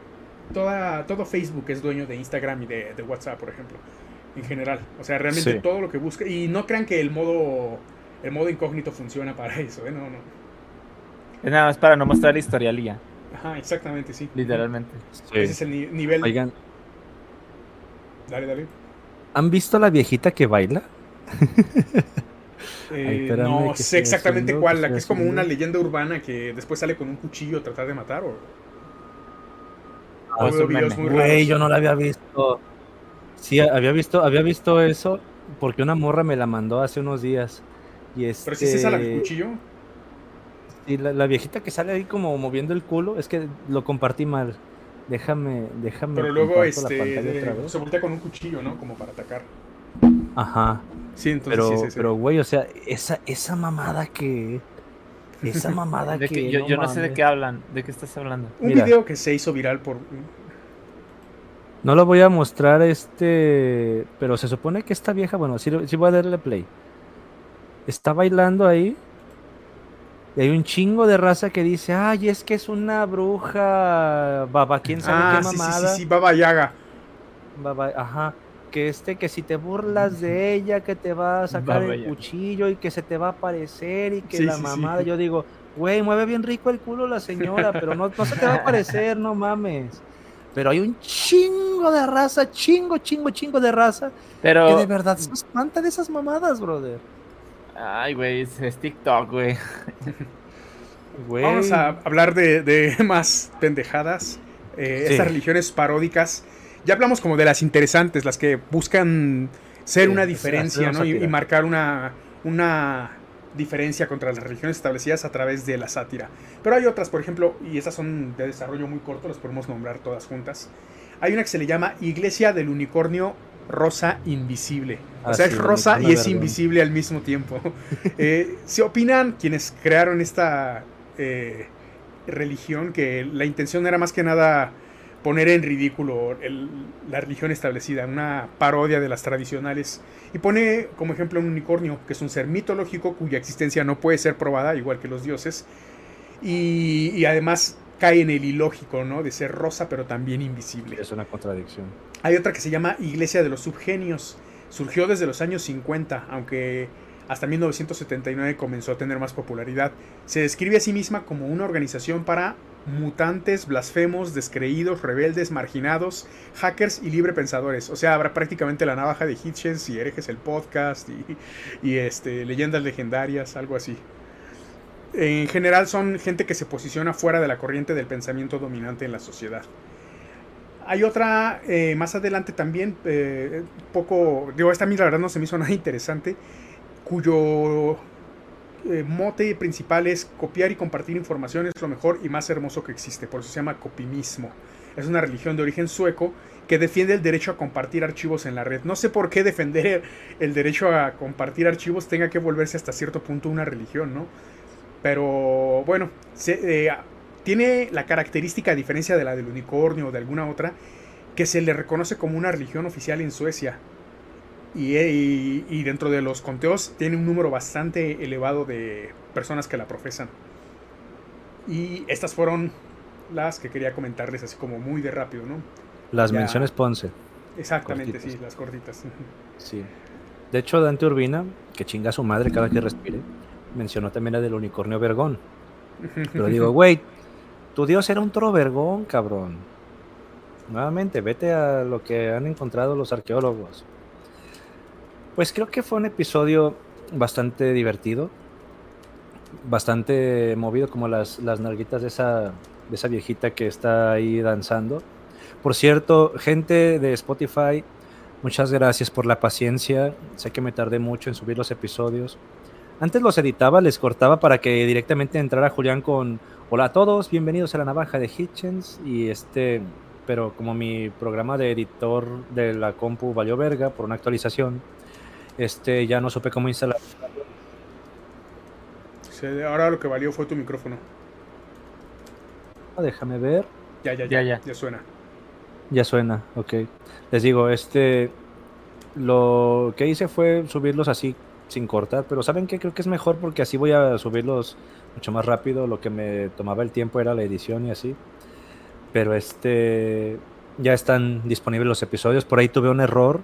S1: toda, todo Facebook es dueño de Instagram y de, WhatsApp, por ejemplo, en general. O sea, realmente todo lo que busca. Y no crean que el modo el modo incógnito funciona para eso, ¿eh? No, no.
S3: Es nada más para no mostrar la historialía.
S1: Ajá, exactamente, sí.
S3: Literalmente.
S1: Sí. Ese es el ni nivel.
S2: Oigan.
S1: Dale, dale.
S2: ¿Han visto a la viejita que baila?
S1: Eh, Ay, no sé exactamente cuál, la que es como una leyenda urbana que después sale con un cuchillo a tratar de matar o...
S2: Ah, Güey, yo no la había visto. Sí, había visto, había visto eso porque una morra me la mandó hace unos días. Y este...
S1: ¿Pero si es esa la del cuchillo?
S2: Sí, la, la, viejita que sale ahí como moviendo el culo, es que lo compartí mal. Déjame, déjame.
S1: Pero luego este, se voltea con un cuchillo, ¿no? Como para atacar.
S2: Ajá.
S1: Sí, entonces
S2: pero,
S1: sí, sí, sí.
S2: pero güey, o sea, esa, esa mamada que. Esa mamada
S3: de
S2: que.
S3: que yo, no, yo no sé de qué hablan. ¿De qué estás hablando?
S1: Un
S2: Mira.
S1: video que se hizo viral por.
S2: No lo voy a mostrar este. Pero se supone que esta vieja, bueno, sí, sí voy a darle play. Está bailando ahí. Y hay un chingo de raza que dice, ay, es que es una bruja. Baba, quién sabe
S1: ah,
S2: qué
S1: sí,
S2: mamada.
S1: sí, sí, sí, Baba Yaga.
S2: Baba, ajá. Que este, que si te burlas de ella, que te va a sacar el cuchillo y que se te va a aparecer y que
S1: Sí,
S2: la
S1: sí, sí.
S2: mamada. Yo digo, güey, mueve bien rico el culo la señora, pero no, no se te va a aparecer, no mames. Pero hay un chingo de raza, chingo, chingo, chingo de raza, que
S3: Pero.
S2: de verdad se espanta de esas mamadas, brother.
S3: Ay, güey, es, es TikTok, güey.
S2: Güey.
S1: Vamos a hablar de, de más pendejadas. Eh,
S2: Sí.
S1: Estas religiones paródicas. Ya hablamos como de las interesantes, las que buscan ser
S2: Sí,
S1: una diferencia, ¿no? Y, marcar una, una diferencia contra las religiones establecidas a través de la sátira. Pero hay otras, por ejemplo, y esas son de desarrollo muy corto, las podemos nombrar todas juntas. Hay una que se le llama Iglesia del Unicornio Rosa Invisible. O
S2: Ah,
S1: sea,
S2: sí,
S1: es rosa y es invisible al mismo tiempo. Eh, se opinan quienes crearon esta eh, religión que la intención era más que nada poner en ridículo el- la religión establecida, una parodia de las tradicionales. Y pone como ejemplo un unicornio, que es un ser mitológico cuya existencia no puede ser probada, igual que los dioses. Y, y además cae en el ilógico, ¿no? De ser rosa pero también invisible.
S2: Es una contradicción.
S1: Hay otra que se llama Iglesia de los Subgenios. Surgió desde los años 50, aunque hasta 1979 comenzó a tener más popularidad. Se describe a sí misma como una organización para mutantes, blasfemos, descreídos, rebeldes, marginados, hackers y librepensadores. O sea, habrá prácticamente la navaja de Hitchens y herejes el podcast y, y, este, leyendas legendarias, algo así. En general son gente que se posiciona fuera de la corriente del pensamiento dominante en la sociedad. Hay otra eh, más adelante también, eh, poco, digo, esta a la verdad no se me hizo nada interesante, cuyo eh, mote principal es copiar y compartir información es lo mejor y más hermoso que existe, por eso se llama copimismo. Es una religión de origen sueco que defiende el derecho a compartir archivos en la red. No sé por qué defender el derecho a compartir archivos tenga que volverse hasta cierto punto una religión, ¿no? Pero bueno, se, eh, tiene la característica, a diferencia de la del unicornio o de alguna otra, que se le reconoce como una religión oficial en Suecia. Y, y- y dentro de los conteos tiene un número bastante elevado de personas que la profesan. Y estas fueron las que quería comentarles así como muy de rápido, ¿no?
S2: Las
S1: Ya.
S2: menciones Ponce.
S1: Exactamente,
S2: Cortitas.
S1: sí, las cortitas.
S2: Sí. De hecho, Dante Urbina, que chinga a su madre cada que respire, mencionó también la del unicornio vergón. Pero digo, güey, tu dios era un toro vergón, cabrón. Nuevamente, vete a lo que han encontrado los arqueólogos. Pues creo que fue un episodio bastante divertido, bastante movido, como las, las nalguitas de esa, de esa viejita que está ahí danzando. Por cierto, gente de Spotify, muchas gracias por la paciencia. Sé que me tardé mucho en subir los episodios. Antes los editaba, les cortaba para que directamente entrara Julián con Hola a todos, bienvenidos a la navaja de Hitchens. Y este, pero como mi programa de editor de la compu valió verga por una actualización, este ya no supe cómo instalar.
S1: Ahora lo que valió fue tu micrófono.
S2: Déjame ver.
S1: Ya, ya, ya,
S3: Ya,
S1: ya,
S3: ya.
S1: suena.
S2: Ya suena, ok. Les digo, este, lo que hice fue subirlos así sin cortar, pero ¿saben qué? Creo que es mejor porque así voy a subirlos mucho más rápido. Lo que me tomaba el tiempo era la edición y así. Pero este, ya están disponibles los episodios. Por ahí tuve un error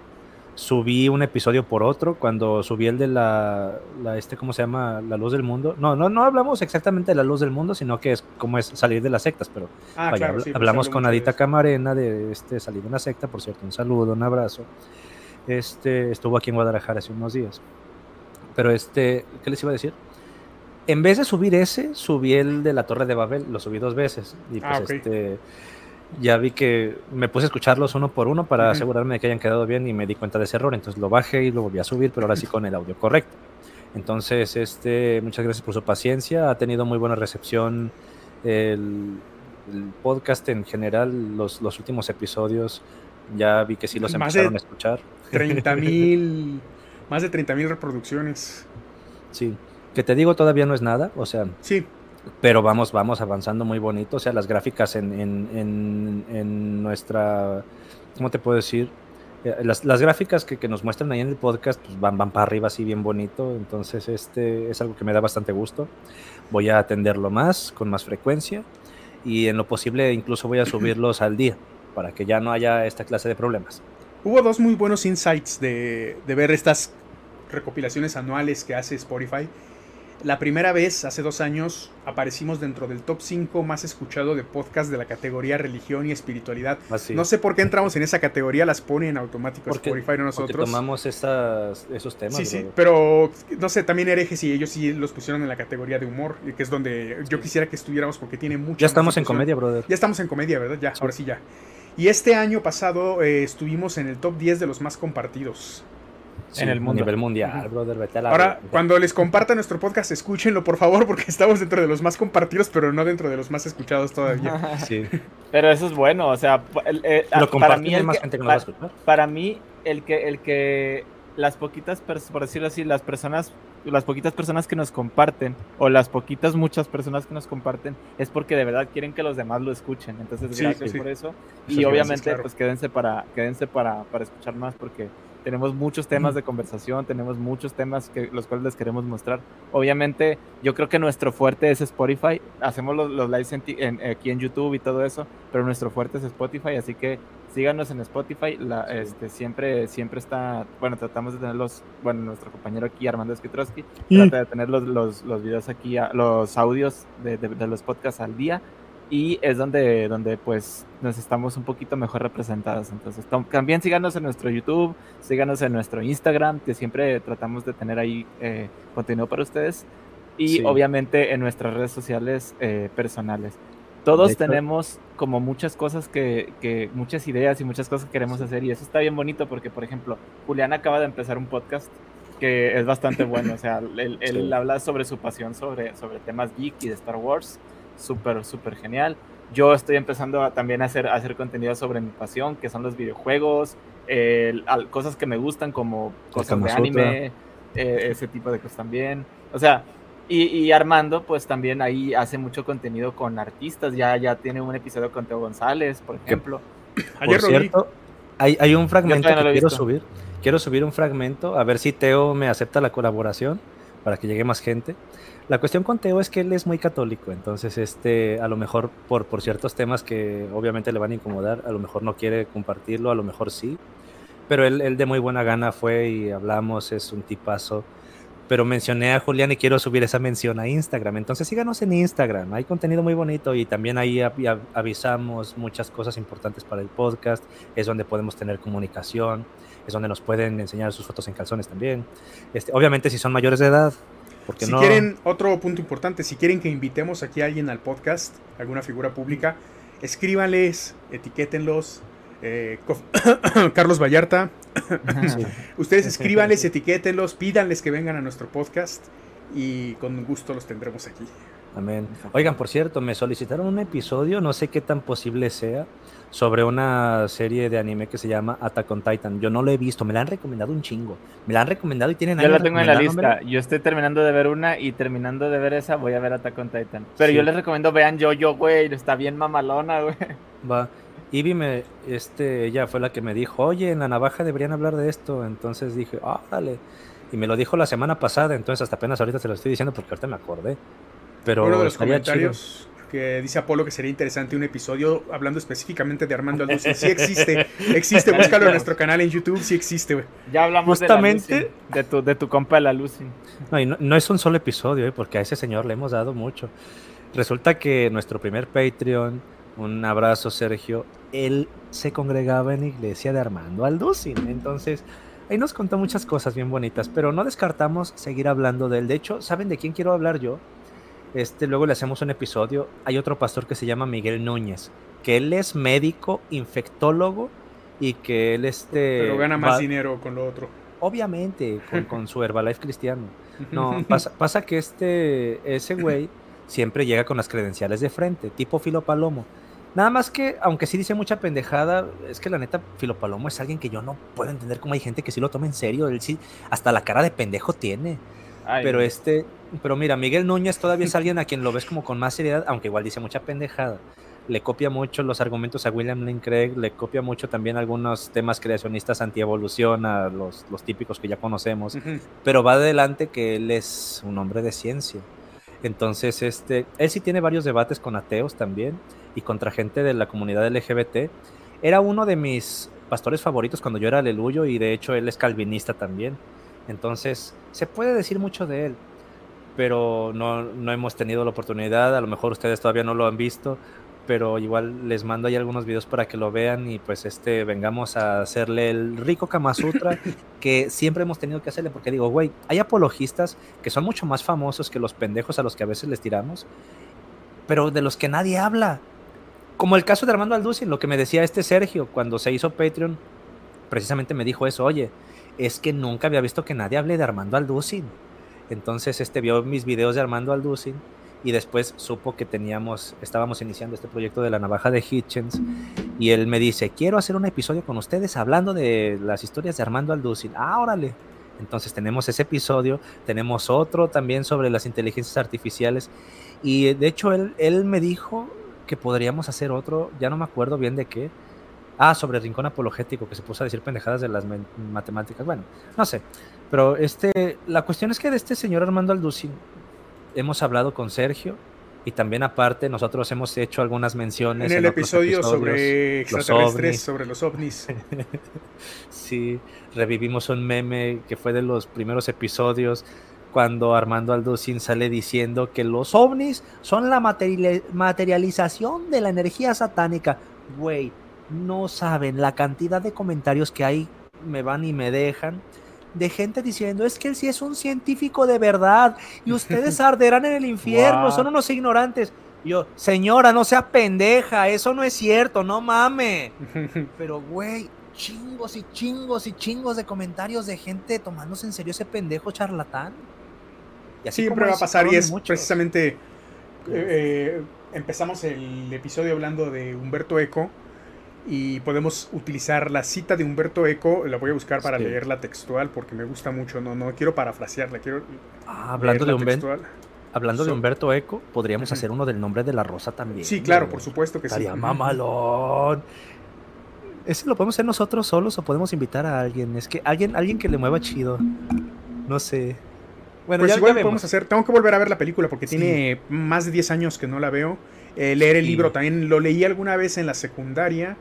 S2: subí un episodio por otro. Cuando subí el de la, la, este, ¿cómo se llama? La luz del mundo. No, no, no hablamos exactamente de la luz del mundo, sino que es como es salir de las sectas, pero
S1: Ah,
S2: vaya,
S1: claro,
S2: habl-
S1: sí, pues,
S2: hablamos con Adita. Camarena de este salir de una secta, por cierto, un saludo, un abrazo. Este estuvo aquí en Guadalajara hace unos días. Pero este, ¿qué les iba a decir? En vez de subir ese, subí el de la Torre de Babel, lo subí dos veces. Y pues
S1: Ah, ok.
S2: este ya vi que me puse a escucharlos uno por uno para asegurarme de que hayan quedado bien y me di cuenta de ese error. Entonces lo bajé y lo volví a subir, pero ahora sí con el audio correcto. Entonces, este, muchas gracias por su paciencia. Ha tenido muy buena recepción el, el podcast en general, los, los últimos episodios. Ya vi que sí los
S1: Más
S2: empezaron a escuchar.
S1: 30 mil, más de 30 mil reproducciones.
S2: Sí. Que te digo, todavía no es nada. O sea,
S1: Sí,
S2: pero vamos, vamos avanzando muy bonito. O sea, las gráficas en, en, en, nuestra, ¿cómo te puedo decir? Eh, Las, las gráficas que, que nos muestran ahí en el podcast pues van, van para arriba así bien bonito. Entonces, este es algo que me da bastante gusto. Voy a atenderlo más, con más frecuencia. Y en lo posible incluso voy a subirlos al día para que ya no haya esta clase de problemas.
S1: hubo dos muy buenos insights de, de ver estas recopilaciones anuales que hace Spotify. La primera vez, hace dos años, aparecimos dentro del top 5 más escuchado de podcast de la categoría religión y espiritualidad.
S2: Así.
S1: No sé por qué entramos en esa categoría, las pone en automático
S2: Porque-
S1: Spotify, no
S2: Porque
S1: nosotros.
S2: tomamos esas, esos temas.
S1: Sí, sí, pero no sé, también herejes y ellos sí los pusieron en la categoría de humor, que es donde yo
S2: Sí.
S1: quisiera que estuviéramos porque tiene mucha
S2: Ya estamos en comedia, brother.
S1: Ya estamos en comedia, ¿verdad? Ya,
S2: Sí.
S1: ahora sí ya. Y este año pasado eh, estuvimos en el top 10 de los más compartidos.
S3: En el
S2: a
S3: mundo.
S2: nivel mundial, brother. Vete a la
S1: Ahora, cuando les comparta nuestro podcast, escúchenlo por favor, porque estamos dentro de los más compartidos, pero no dentro de los más escuchados todavía.
S2: Sí.
S3: Pero eso es bueno, o sea, el-
S2: Lo
S3: para mí el
S2: más
S3: que-
S2: gente va a
S3: para mí el que el que las poquitas por decirlo así las personas las poquitas personas que nos comparten o las poquitas muchas personas que nos comparten es porque de verdad quieren que los demás lo escuchen entonces
S1: Sí,
S3: gracias
S1: sí.
S3: por eso
S1: Muchas
S3: y
S1: gracias,
S3: obviamente
S1: claro.
S3: pues quédense para quédense para, para escuchar más porque tenemos muchos temas de conversación tenemos muchos temas que los cuales les queremos mostrar obviamente yo creo que nuestro fuerte es Spotify hacemos los, los lives en ti- en- aquí en YouTube y todo eso pero nuestro fuerte es Spotify así que síganos en Spotify. La,
S2: Sí.
S3: este, siempre, siempre está, bueno, tratamos de tener los, bueno, nuestro compañero aquí, Armando Skitrowski,
S1: Mm.
S3: trata de tener los, los, los videos aquí, los audios de, de- de los podcasts al día. Y es donde, donde pues nos estamos un poquito mejor representados. Entonces, también síganos en nuestro YouTube, síganos en nuestro Instagram, que siempre tratamos de tener ahí eh, contenido para ustedes. Y
S2: Sí.
S3: obviamente en nuestras redes sociales eh, personales. Todos
S2: hecho-
S3: tenemos como muchas cosas que, que, muchas ideas y muchas cosas que queremos hacer y eso está bien bonito porque, por ejemplo, Julián acaba de empezar un podcast que es bastante bueno, o sea, él, él
S2: Sí.
S3: habla sobre su pasión sobre, sobre temas geek y de Star Wars, súper, súper genial. Yo estoy empezando a, también a hacer, a hacer contenido sobre mi pasión, que son los videojuegos, el- al- cosas que me gustan como cosas de anime, eh, ese tipo de cosas también. O sea, y, y Armando, pues también ahí hace mucho contenido con artistas. Ya, ya tiene un episodio con Teo González, por ejemplo.
S1: Ayer
S2: Por cierto, hay, hay un fragmento
S3: no
S2: que quiero
S3: visto.
S2: subir. Quiero subir un fragmento, a ver si Teo me acepta la colaboración para que llegue más gente. La cuestión con Teo es que él es muy católico, entonces este, a lo mejor por, por ciertos temas que obviamente le van a incomodar, a lo mejor no quiere compartirlo, a lo mejor sí, pero él, él de muy buena gana fue y hablamos, es un tipazo. Pero mencioné a Julián y quiero subir esa mención a Instagram. Entonces síganos en Instagram. Hay contenido muy bonito y también ahí avi- av- avisamos muchas cosas importantes para el podcast. Es donde podemos tener comunicación. Es donde nos pueden enseñar sus fotos en calzones también. Este, obviamente si son mayores de edad. Porque
S1: Si
S2: no...
S1: quieren, otro punto importante, si quieren que invitemos aquí a alguien al podcast, alguna figura pública, escríbanles, etiquétenlos. eh, Carlos Vallarta,
S2: Sí.
S1: ustedes escríbanles, etiquétenlos, pídanles que vengan a nuestro podcast y con gusto los tendremos aquí.
S2: Amén. Oigan, por cierto, me solicitaron un episodio, no sé qué tan posible sea, sobre una serie de anime que se llama Attack on Titan. Yo no lo he visto, me la han recomendado un chingo. Me la han recomendado y tienen
S3: Yo la tengo en la lista. Yo estoy terminando de ver una y terminando de ver esa voy a ver Attack on Titan. Pero
S2: Sí.
S3: yo les recomiendo vean Yo-Yo, güey. Está bien mamalona, güey.
S2: Va. Ivy me, este, ella fue la que me dijo, oye, en la navaja deberían hablar de esto. Entonces dije, ah, dale. Y me lo dijo la semana pasada, entonces hasta apenas ahorita se lo estoy diciendo porque ahorita me acordé. Pero
S1: Uno de los
S2: estaría chido.
S1: Que dice Apolo que sería interesante un episodio hablando específicamente de Armando Alducin. Sí existe, existe, búscalo en nuestro canal en YouTube, sí existe, güey.
S3: Ya hablamos
S2: Justamente-
S3: de, la Lucin, de, tu, de tu compa la Lucin.
S2: No, y no, no es un solo episodio, ¿eh? porque a ese señor le hemos dado mucho. Resulta que nuestro primer Patreon, un abrazo Sergio, él se congregaba en la iglesia de Armando Alducin. Entonces, ahí nos contó muchas cosas bien bonitas, pero no descartamos seguir hablando de él. De hecho, ¿saben de quién quiero hablar yo? Este, luego le hacemos un episodio. Hay otro pastor que se llama Miguel Núñez, que él es médico, infectólogo y que él este
S1: Pero gana más
S2: va-
S1: dinero con lo otro.
S2: obviamente con, con su Herbalife cristiano. No, pasa, pasa que este, ese güey siempre llega con las credenciales de frente, tipo Filo Palomo. Nada más que, aunque sí dice mucha pendejada, es que la neta, Filo Palomo es alguien que yo no puedo entender cómo hay gente que sí lo toma en serio. Él sí, hasta la cara de pendejo tiene.
S3: Ay,
S2: Pero este, pero mira, Miguel Núñez todavía es alguien a quien lo ves como con más seriedad, aunque igual dice mucha pendejada. Le copia mucho los argumentos a William Lane Craig, le copia mucho también algunos temas creacionistas antievolución, a los, los típicos que ya conocemos pero va adelante que él es un hombre de ciencia. Entonces, este, él sí tiene varios debates con ateos también y contra gente de la comunidad LGBT. Era uno de mis pastores favoritos cuando yo era aleluyo y de hecho él es calvinista también. Entonces, se puede decir mucho de él, pero no, no hemos tenido la oportunidad. A lo mejor ustedes todavía no lo han visto, pero igual les mando ahí algunos videos para que lo vean y pues este vengamos a hacerle el rico Kama Sutra que siempre hemos tenido que hacerle porque digo, güey, hay apologistas que son mucho más famosos que los pendejos a los que a veces les tiramos, pero de los que nadie habla. Como el caso de Armando Alducin, lo que me decía este Sergio cuando se hizo Patreon, precisamente me dijo eso, oye, es que nunca había visto que nadie hable de Armando Alducin. Entonces este vio mis videos de Armando Alducin y después supo que teníamos, estábamos iniciando este proyecto de la navaja de Hitchens y él me dice, quiero hacer un episodio con ustedes hablando de las historias de Armando Alducin. Ah. Entonces tenemos ese episodio, tenemos otro también sobre las inteligencias artificiales y de hecho él, él me dijo que podríamos hacer otro, ya no me acuerdo bien de qué. Ah, sobre el rincón apologético, que se puso a decir pendejadas de las matemáticas. Bueno, no sé. Pero este, la cuestión es que de este señor Armando Alducin hemos hablado con Sergio y también aparte nosotros hemos hecho algunas menciones.
S1: En el episodio sobre extraterrestres, sobre los ovnis.
S2: Sí, revivimos un meme que fue de los primeros episodios cuando Armando Alducin sale diciendo que los ovnis son la materiali- materialización de la energía satánica. Güey, no saben la cantidad de comentarios que hay, me van y me dejan, de gente diciendo, es que él sí es un científico de verdad y ustedes arderán en el infierno, son unos ignorantes. Y Yo, señora, no sea pendeja, eso no es cierto, no mame. Pero, güey, chingos y chingos y chingos de comentarios de gente tomándose en serio ese pendejo charlatán. Y así
S1: Siempre va a pasar y es
S2: muchos.
S1: precisamente... eh, eh, empezamos el episodio hablando de Humberto Eco y podemos utilizar la cita de Humberto Eco, la voy a buscar para
S2: Sí.
S1: leerla textual porque me gusta mucho, no, no quiero parafrasearla, quiero
S2: Ah, hablando, de Humberto, hablando de Humberto Eco, podríamos hacer uno del nombre de la rosa también.
S1: Sí, claro, por supuesto que sí.
S2: Estaría mamalón. ¿Ese lo podemos hacer nosotros solos o podemos invitar a alguien? Es que alguien, alguien que le mueva chido. No sé. Bueno,
S1: pues
S2: ya,
S1: igual
S2: ya vemos.
S1: podemos hacer. Tengo que volver a ver la película porque
S2: Sí.
S1: tiene más de 10 años que no la veo. Eh, leer el
S2: Sí.
S1: libro también lo leí alguna vez en la secundaria.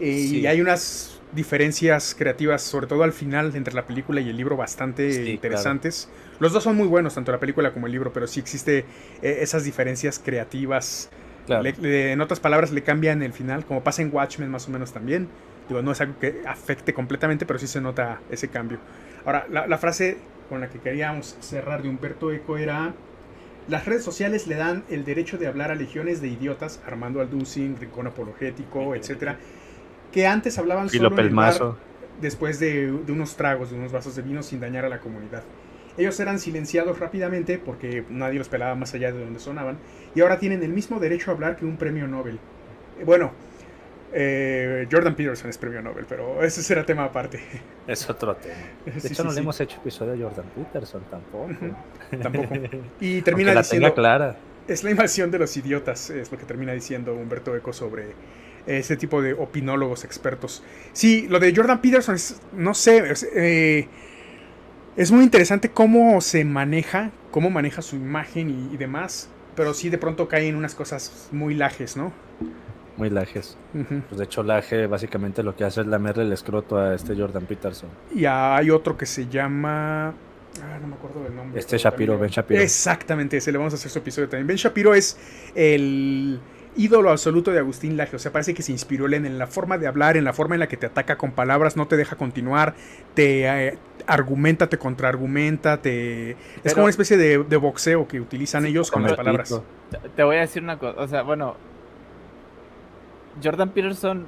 S1: Eh,
S2: Sí.
S1: Y hay unas diferencias creativas, sobre todo al final, entre la película y el libro, bastante
S2: Sí,
S1: interesantes. Los dos son muy buenos, tanto la película como el libro, pero sí existe eh, esas diferencias creativas.
S2: Claro.
S1: Le- le- en otras palabras, le cambian el final, como pasa en Watchmen más o menos también. Digo, no es algo que afecte completamente, pero sí se nota ese cambio. Ahora, la, la frase con la que queríamos cerrar de Humberto Eco era... Las redes sociales le dan el derecho de hablar a legiones de idiotas, Armando Alducin, Rincón Apologético, etcétera, que antes hablaban solo en el bar después de, de unos tragos, de unos vasos de vino sin dañar a la comunidad. Ellos eran silenciados rápidamente porque nadie los pelaba más allá de donde sonaban y ahora tienen el mismo derecho a hablar que un premio Nobel. Eh, Bueno, eh, Jordan Peterson es premio Nobel, pero ese será tema aparte.
S2: Es otro tema. De
S1: Sí,
S2: hecho,
S1: sí,
S2: no
S1: sí,
S2: le hemos hecho episodio a Jordan Peterson tampoco.
S1: Tampoco. Y termina
S2: la
S1: diciendo,
S2: tenga clara.
S1: es la invasión de los idiotas, es lo que termina diciendo Humberto Eco sobre ese tipo de opinólogos expertos. Sí, lo de Jordan Peterson es, no sé, es, eh, es muy interesante cómo se maneja, cómo maneja su imagen y, y demás. pero sí de pronto caen unas cosas muy lajes, ¿no?
S2: Muy lajes. Pues de hecho, Laje básicamente lo que hace es lamerle el escroto a este Jordan Peterson.
S1: Y hay otro que se llama. Ah, no me acuerdo del nombre.
S2: Este Shapiro,
S1: también-
S2: Ben Shapiro.
S1: Exactamente, ese le vamos a hacer su episodio también. Ben Shapiro es el ídolo absoluto de Agustín Laje. O sea, parece que se inspiró él en la forma de hablar, en la forma en la que te ataca con palabras, no te deja continuar, te eh, argumenta, te contraargumenta, te. es como una especie de, de boxeo que utilizan ellos con las palabras.
S3: Te- voy a decir una cosa, o sea, bueno, Jordan Peterson,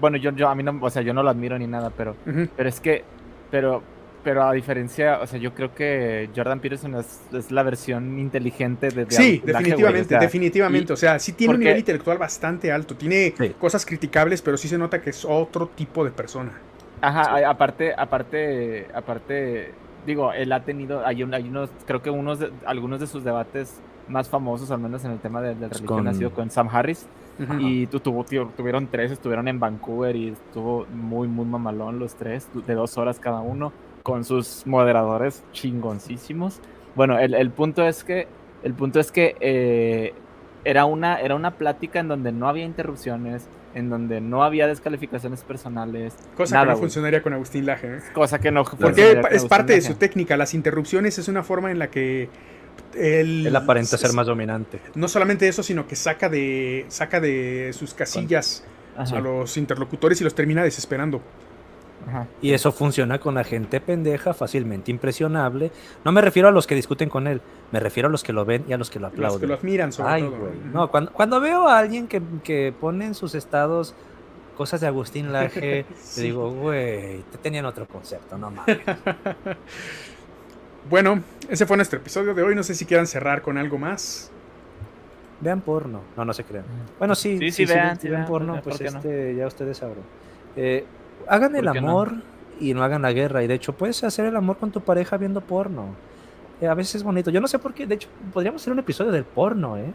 S3: bueno, yo, yo a mí no, o sea, yo no lo admiro ni nada, pero, pero es que, pero, pero a diferencia, o sea, yo creo que Jordan Peterson es, es la versión inteligente de, de
S1: Sí,
S3: güey,
S1: definitivamente,
S3: o sea,
S1: definitivamente.
S3: y-
S1: o sea, sí tiene un nivel intelectual bastante alto. Tiene
S2: Sí.
S1: cosas criticables, pero sí se nota que es otro tipo de persona.
S3: Ajá, a- aparte, aparte, aparte, digo, él ha tenido, hay, un- hay unos, creo que unos, de- algunos de sus debates más famosos, al menos en el tema de, de religión,
S2: Con-
S3: ha sido con Sam Harris. Y tu, tuvo- tío, tuvieron tres, estuvieron en Vancouver y estuvo muy, muy mamalón los tres, de dos horas cada uno, con sus moderadores chingoncísimos. Bueno, el, el punto es que, el punto es que eh, era, una, era una plática en donde no había interrupciones, en donde no había descalificaciones personales.
S1: Cosa
S3: nada,
S1: que no funcionaría con Agustín Laje. ¿eh?
S3: Cosa que no
S1: Porque es parte de su técnica. Las interrupciones es una forma en la que él,
S2: Él aparenta ser más dominante.
S1: No solamente eso, sino que saca de, saca de sus casillas a los interlocutores y los termina desesperando.
S3: Ajá.
S2: Y eso funciona con la gente pendeja, fácilmente impresionable. No me refiero a los que discuten con él, me refiero a los que lo ven y a los que lo
S1: Los que
S2: aplauden.
S1: lo admiran sobre
S2: Ay,
S1: todo.
S2: güey. No, cuando, cuando veo a alguien que, que pone en sus estados cosas de Agustín Laje,
S1: Sí.
S2: digo, güey, te tenían otro concepto, no mames.
S1: Bueno, ese fue nuestro episodio de hoy. No sé si quieran cerrar con algo más.
S2: Vean porno. No, no se crean. Bueno, sí,
S3: Sí, sí, vean, sí, vean,
S2: porno,
S3: ¿por
S2: pues
S3: no?
S2: este, ya ustedes sabrán. Eh, hagan el amor y no hagan la guerra. Y de hecho, puedes hacer el amor con tu pareja viendo porno. Eh, a veces es bonito. Yo no sé por qué. De hecho, podríamos hacer un episodio del porno, ¿eh?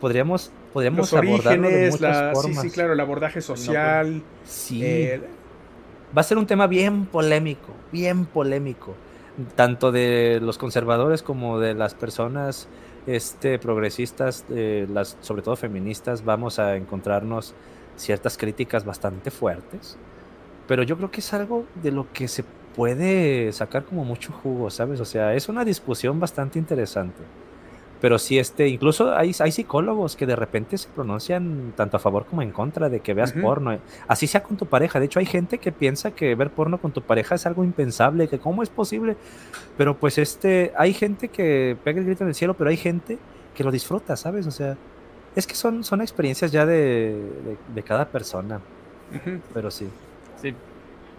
S2: Podríamos, podríamos
S1: Los
S2: abordarlo de muchas
S1: la, sí,
S2: formas.
S1: sí, claro, el abordaje social.
S2: Sí.
S1: eh,
S2: Va a ser un tema bien polémico, bien polémico, tanto de los conservadores como de las personas este, progresistas, eh, las, sobre todo feministas, vamos a encontrarnos ciertas críticas bastante fuertes, pero yo creo que es algo de lo que se puede sacar como mucho jugo, ¿sabes? O sea, es una discusión bastante interesante. Pero sí, este, incluso hay, hay psicólogos que de repente se pronuncian tanto a favor como en contra de que veas porno. Así sea con tu pareja. De hecho, hay gente que piensa que ver porno con tu pareja es algo impensable, que cómo es posible. Pero pues este, hay gente que pega el grito en el cielo, pero hay gente que lo disfruta, ¿sabes? O sea, es que son, son experiencias ya de, de, de cada persona. Pero sí.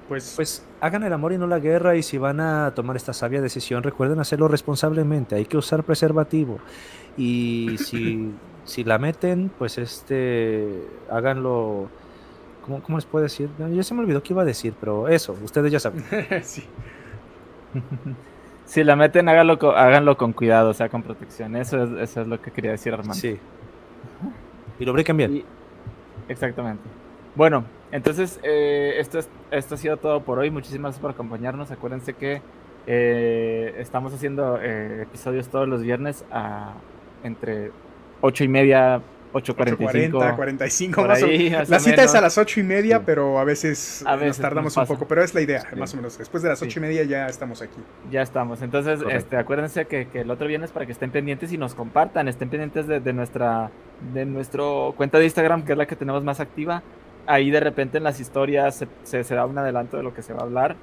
S1: Pues,
S2: Pues hagan el amor y no la guerra y si van a tomar esta sabia decisión recuerden hacerlo responsablemente, hay que usar preservativo y si, si la meten pues este háganlo, ¿cómo, cómo les puedo decir? Ya se me olvidó qué iba a decir, pero eso, ustedes ya saben.
S1: sí.
S3: Si la meten, háganlo con, háganlo con cuidado, o sea, con protección. Eso es, eso es lo que quería decir, Armando.
S2: Sí. Y lubriquen bien.
S3: Y- exactamente. Bueno, entonces eh, esto, es, esto ha sido todo por hoy. Muchísimas gracias por acompañarnos. Acuérdense que eh, estamos haciendo eh, episodios todos los viernes a entre 8 y media, 8.45.
S1: 8.40, 45
S3: por
S1: más o
S3: ahí, más
S1: La
S3: o
S1: cita es a las ocho y media,
S2: Sí.
S1: pero a veces,
S3: A
S1: nos tardamos
S3: nos
S1: un poco. Pero es la idea,
S3: Sí.
S1: más o menos. Después de las
S3: Sí.
S1: ocho y media ya estamos aquí.
S3: Ya estamos. Entonces,
S2: Correcto.
S3: este, acuérdense que, que el otro viernes para que estén pendientes y nos compartan, estén pendientes de, de nuestra de nuestro cuenta de Instagram, que es la que tenemos más activa. Ahí de repente en las historias se, se- se da un adelanto de lo que se va a hablar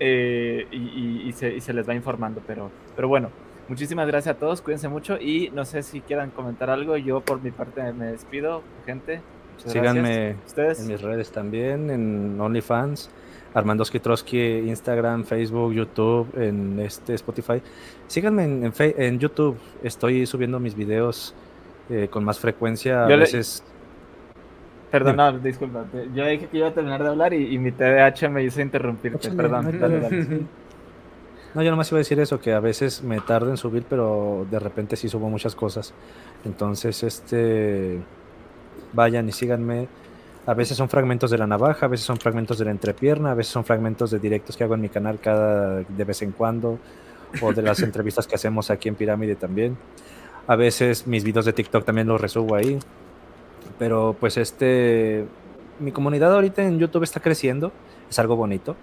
S3: eh, y, y- y se, y se les va informando. Pero, pero bueno, muchísimas gracias a todos, cuídense mucho y no sé si quieran comentar algo. Yo por mi parte me despido, gente. Muchas
S2: Síganme.
S3: Ustedes.
S2: en mis redes también, en OnlyFans, Armando Skitroski, Instagram, Facebook, YouTube, en este Spotify. Síganme en, en Fe- en YouTube, estoy subiendo mis videos eh, con más frecuencia. A
S3: le-
S2: veces
S3: Perdón, no, disculpa. Yo dije que iba a terminar de hablar y, y mi TDAH me hizo interrumpirte. Perdón. dale, dale.
S2: No, yo nomás iba a decir eso, que a veces me tardo en subir, pero de repente sí subo muchas cosas. Entonces, este, vayan y síganme. A veces son fragmentos de la navaja, a veces son fragmentos de la entrepierna, a veces son fragmentos de directos que hago en mi canal cada de vez en cuando, o de las entrevistas que hacemos aquí en Pirámide también. A veces mis videos de TikTok también los resubo ahí. Pero pues este, mi comunidad ahorita en YouTube está creciendo, es algo bonito.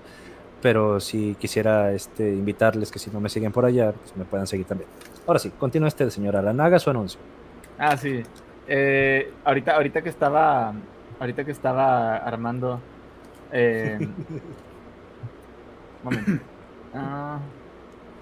S2: Pero si quisiera este, invitarles que si no me siguen por allá, pues me puedan seguir también. Ahora sí, continúa este señor Alan, haga su anuncio.
S3: Ah, sí. Eh, ahorita, ahorita que estaba, ahorita que estaba armando, eh, momento. Ah,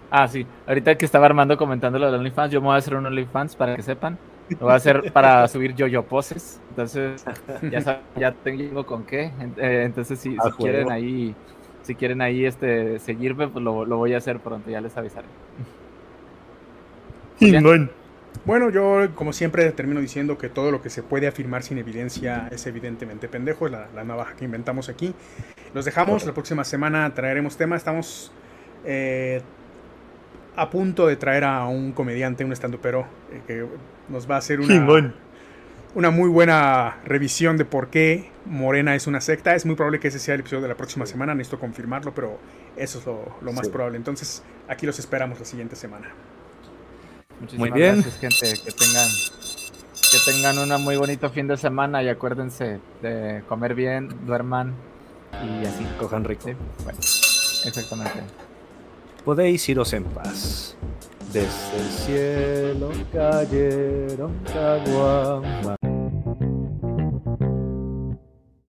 S3: ah, sí. Ahorita que estaba armando comentando lo de OnlyFans, yo me voy a hacer un OnlyFans para que sepan. Lo voy a hacer para subir yo-yo poses. Entonces, ya saben, ya tengo con qué. Eh, entonces, si,
S2: Ah,
S3: si quieren ahí, si quieren ahí este seguirme, pues lo, lo voy a hacer pronto, ya les avisaré.
S1: Bueno, yo como siempre termino diciendo que todo lo que se puede afirmar sin evidencia es evidentemente pendejo, es la, la navaja que inventamos aquí. Los dejamos, la próxima semana traeremos tema, estamos eh, a punto de traer a un comediante, un estandupero, eh, que nos va a hacer una, una muy buena revisión de por qué Morena es una secta. Es muy probable que ese sea el episodio de la próxima semana, necesito confirmarlo, pero eso es lo, lo más
S2: Sí.
S1: probable. Entonces, aquí los esperamos la siguiente semana.
S3: Muchísimas
S2: bien.
S3: gracias, gente. Que tengan, que tengan un muy bonito fin de semana y acuérdense de comer bien, duerman y así.
S2: Cojan rico.
S3: Sí, bueno, exactamente.
S2: Podéis iros en paz. Desde el cielo cayeron caguamas.